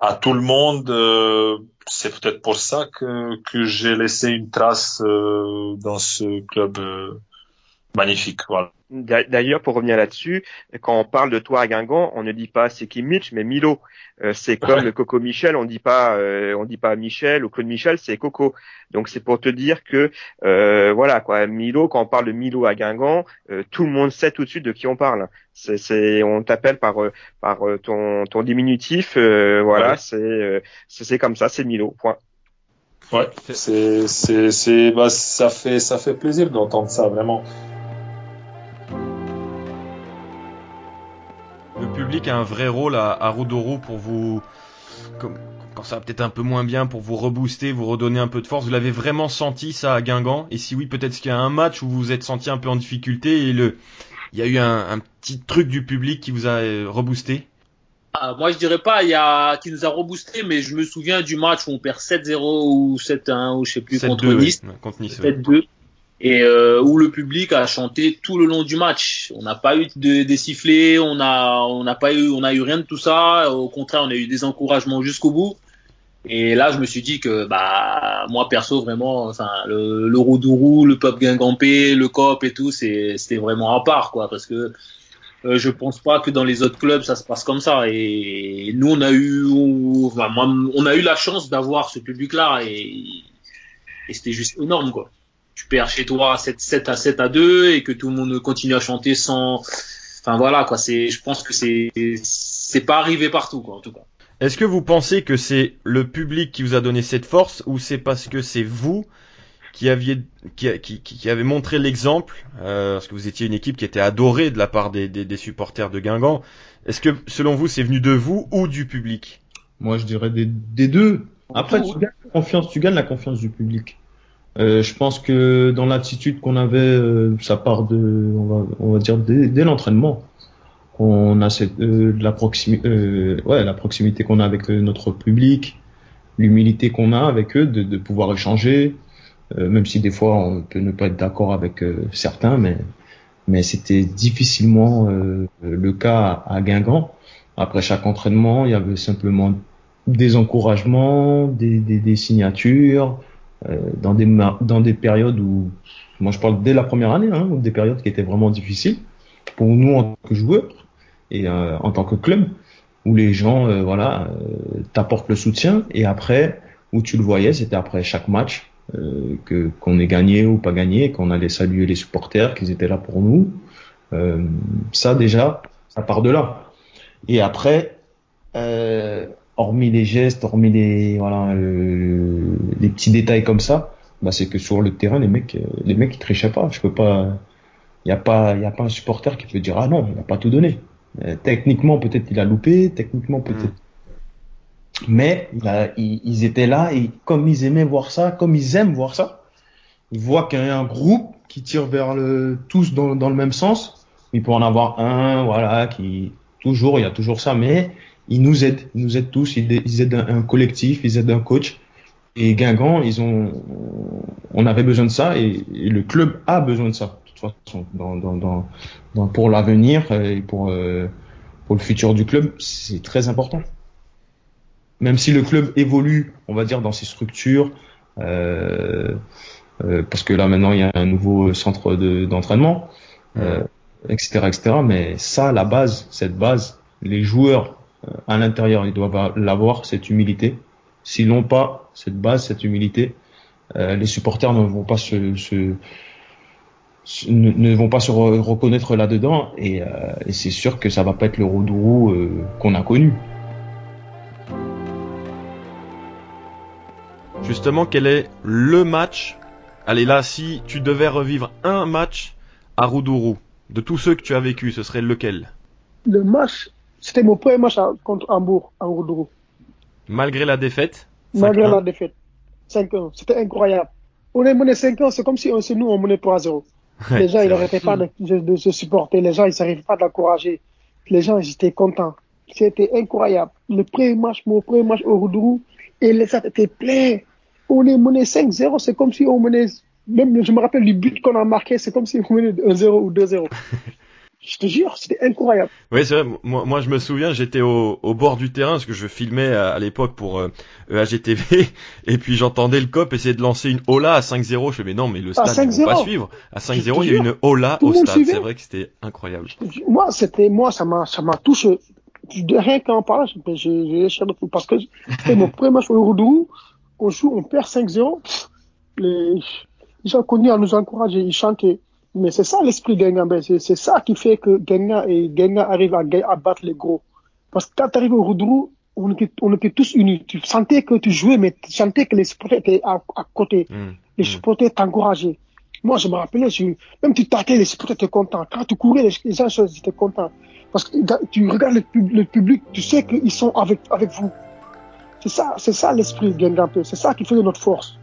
à tout le monde. Euh, c'est peut-être pour ça que, que j'ai laissé une trace euh, dans ce club euh, magnifique. Voilà. D'ailleurs, pour revenir là-dessus, quand on parle de toi à Guingamp, on ne dit pas c'est qui Mitch, mais Milo. Euh, c'est comme le Coco Michel, on dit pas, euh, on dit pas Michel ou Claude Michel, c'est Coco. Donc c'est pour te dire que euh, voilà quoi, Milo. Quand on parle de Milo à Guingamp, tout le monde sait tout de suite de qui on parle. C'est, on t'appelle par par ton ton diminutif. voilà, c'est c'est comme ça, c'est Milo. Point. Ouais, c'est c'est c'est bah ça fait ça fait plaisir d'entendre ça vraiment. Public a un vrai rôle à, à pour vous, comme, quand ça va peut-être un peu moins bien, pour vous rebooster, vous redonner un peu de force. Vous l'avez vraiment senti ça à Guingamp? Et si oui, peut-être qu'il y a un match où vous vous êtes senti un peu en difficulté et le, il y a eu un, un petit truc du public qui vous a euh, reboosté? Ah, moi, je dirais pas il y a qui nous a reboosté, mais je me souviens du match où on perd 7-0 ou 7-1 ou je sais plus contre Nice. contre Nice 7-2 et euh, où le public a chanté tout le long du match. On n'a pas eu de, des sifflets, on a on n'a pas eu on a eu rien de tout ça. Au contraire, on a eu des encouragements jusqu'au bout. Et là, je me suis dit que, bah, moi perso, vraiment, enfin, le, le Roudourou, le Pop Guingampé, le COP et tout, c'était vraiment à part, quoi, parce que euh, je pense pas que dans les autres clubs ça se passe comme ça. Et nous, on a eu, enfin, moi, on a eu la chance d'avoir ce public-là et, et c'était juste énorme, quoi. Tu perds chez toi 7, 7 à 7 à 2 et que tout le monde continue à chanter sans, enfin voilà, quoi. C'est, je pense que c'est, c'est pas arrivé partout, quoi, en tout cas. Est-ce que vous pensez que c'est le public qui vous a donné cette force ou c'est parce que c'est vous qui aviez qui, qui, qui avez montré l'exemple euh, parce que vous étiez une équipe qui était adorée de la part des, des, des supporters de Guingamp. Est-ce que selon vous c'est venu de vous ou du public? Moi je dirais des, des deux. Après tu gagnes la confiance, tu gagnes la confiance du public. Euh, je pense que dans l'attitude qu'on avait, euh, ça part de, on va, on va dire dès, dès l'entraînement on a cette, euh, la proximité, euh, ouais, la proximité qu'on a avec euh, notre public, l'humilité qu'on a avec eux de, de pouvoir échanger, même si des fois on peut ne pas être d'accord avec certains, mais mais c'était difficilement le cas à, Guingamp. Après chaque entraînement, il y avait simplement des encouragements, des, des, des signatures, dans des dans des périodes où, moi je parle dès la première année, hein, des périodes qui étaient vraiment difficiles pour nous en tant que joueurs et euh, en tant que club où les gens euh, voilà euh, t'apportent le soutien et après où tu le voyais c'était après chaque match que qu'on ait gagné ou pas gagné qu'on allait saluer les supporters qu'ils étaient là pour nous. Ça déjà ça part de là. Et après hormis les gestes hormis les voilà les petits détails comme ça bah c'est que sur le terrain les mecs les mecs ils trichaient pas je peux pas il y a pas il y a pas un supporter qui peut dire ah non il a pas tout donné euh, techniquement, peut-être il a loupé, techniquement, peut-être. Mais ils étaient là et comme ils aimaient voir ça, comme ils aiment voir ça, ils voient qu'il y a un groupe qui tire vers le tous dans, dans le même sens. Il peut en avoir un, voilà, qui toujours, il y a toujours ça, mais ils nous aident, ils nous aident tous, ils, aident un, collectif, ils aident un coach. Et Guingamp, ils ont, on avait besoin de ça et le club a besoin de ça façon, dans, dans, dans, pour l'avenir et pour, euh, pour le futur du club, c'est très important. Même si le club évolue, on va dire, dans ses structures, euh, euh, parce que là maintenant il y a un nouveau centre d'entraînement, etc., etc. Mais ça, la base, cette base, les joueurs à l'intérieur, ils doivent l'avoir cette humilité. S'ils n'ont pas cette base, cette humilité, les supporters ne vont pas se, se ne, vont pas se reconnaître là-dedans et, euh, et c'est sûr que ça va pas être le Roudourou euh, qu'on a connu. Justement, quel est le match? Allez là, si tu devais revivre un match à Roudourou, de tous ceux que tu as vécu, ce serait lequel? Le match, c'était mon premier match contre Hambourg, à Roudourou. Malgré la défaite Malgré la défaite. 5 ans, c'était incroyable. On est mené 5 ans, c'est comme si on, nous on menait 3-0 les gens, ils n'arrêtaient pas de, se supporter. Les gens, ils n'arrivaient pas d'encourager. Les gens, ils étaient contents. C'était incroyable. Le premier match, mon premier match au Roudourou, et les stades étaient pleins. On est mené 5-0. C'est comme si on menait, même, je me rappelle du but qu'on a marqué, c'est comme si on menait 1-0 ou 2-0. Je te jure, c'était incroyable. Oui, c'est vrai. Moi, moi, je me souviens, j'étais au, au, bord du terrain parce que je filmais à, l'époque pour euh, EAGTV et puis j'entendais le cop essayer de lancer une Ola à 5-0. Je fais mais non, mais le stade ne va pas suivre. À 5-0, il y a une Ola au stade. C'est vrai que c'était incroyable. Moi, c'était moi, ça m'a ça m'a touché. Rien qu'en parlant, j'ai j'ai parce que c'était mon premier match au Roudou. On joue, on perd 5-0. Les gens connus à nous encourager, ils chantaient. Mais c'est ça l'esprit Gengambé. C'est ça qui fait que Genga et Genga arrivent à, à, battre les gros. Parce que quand tu arrives au Roudrou, on était, on était tous unis. Tu sentais que tu jouais, mais tu sentais que les supporters étaient à, à côté. Mmh. Les mmh. supporters t'encourageaient. Moi, je me rappelais, je, même tu tâtais, les supporters étaient contents. Quand tu courais, les, gens étaient contents. Parce que tu regardes le, le public, tu sais qu'ils sont avec, avec vous. C'est ça, c'est ça l'esprit. C'est ça qui fait notre force.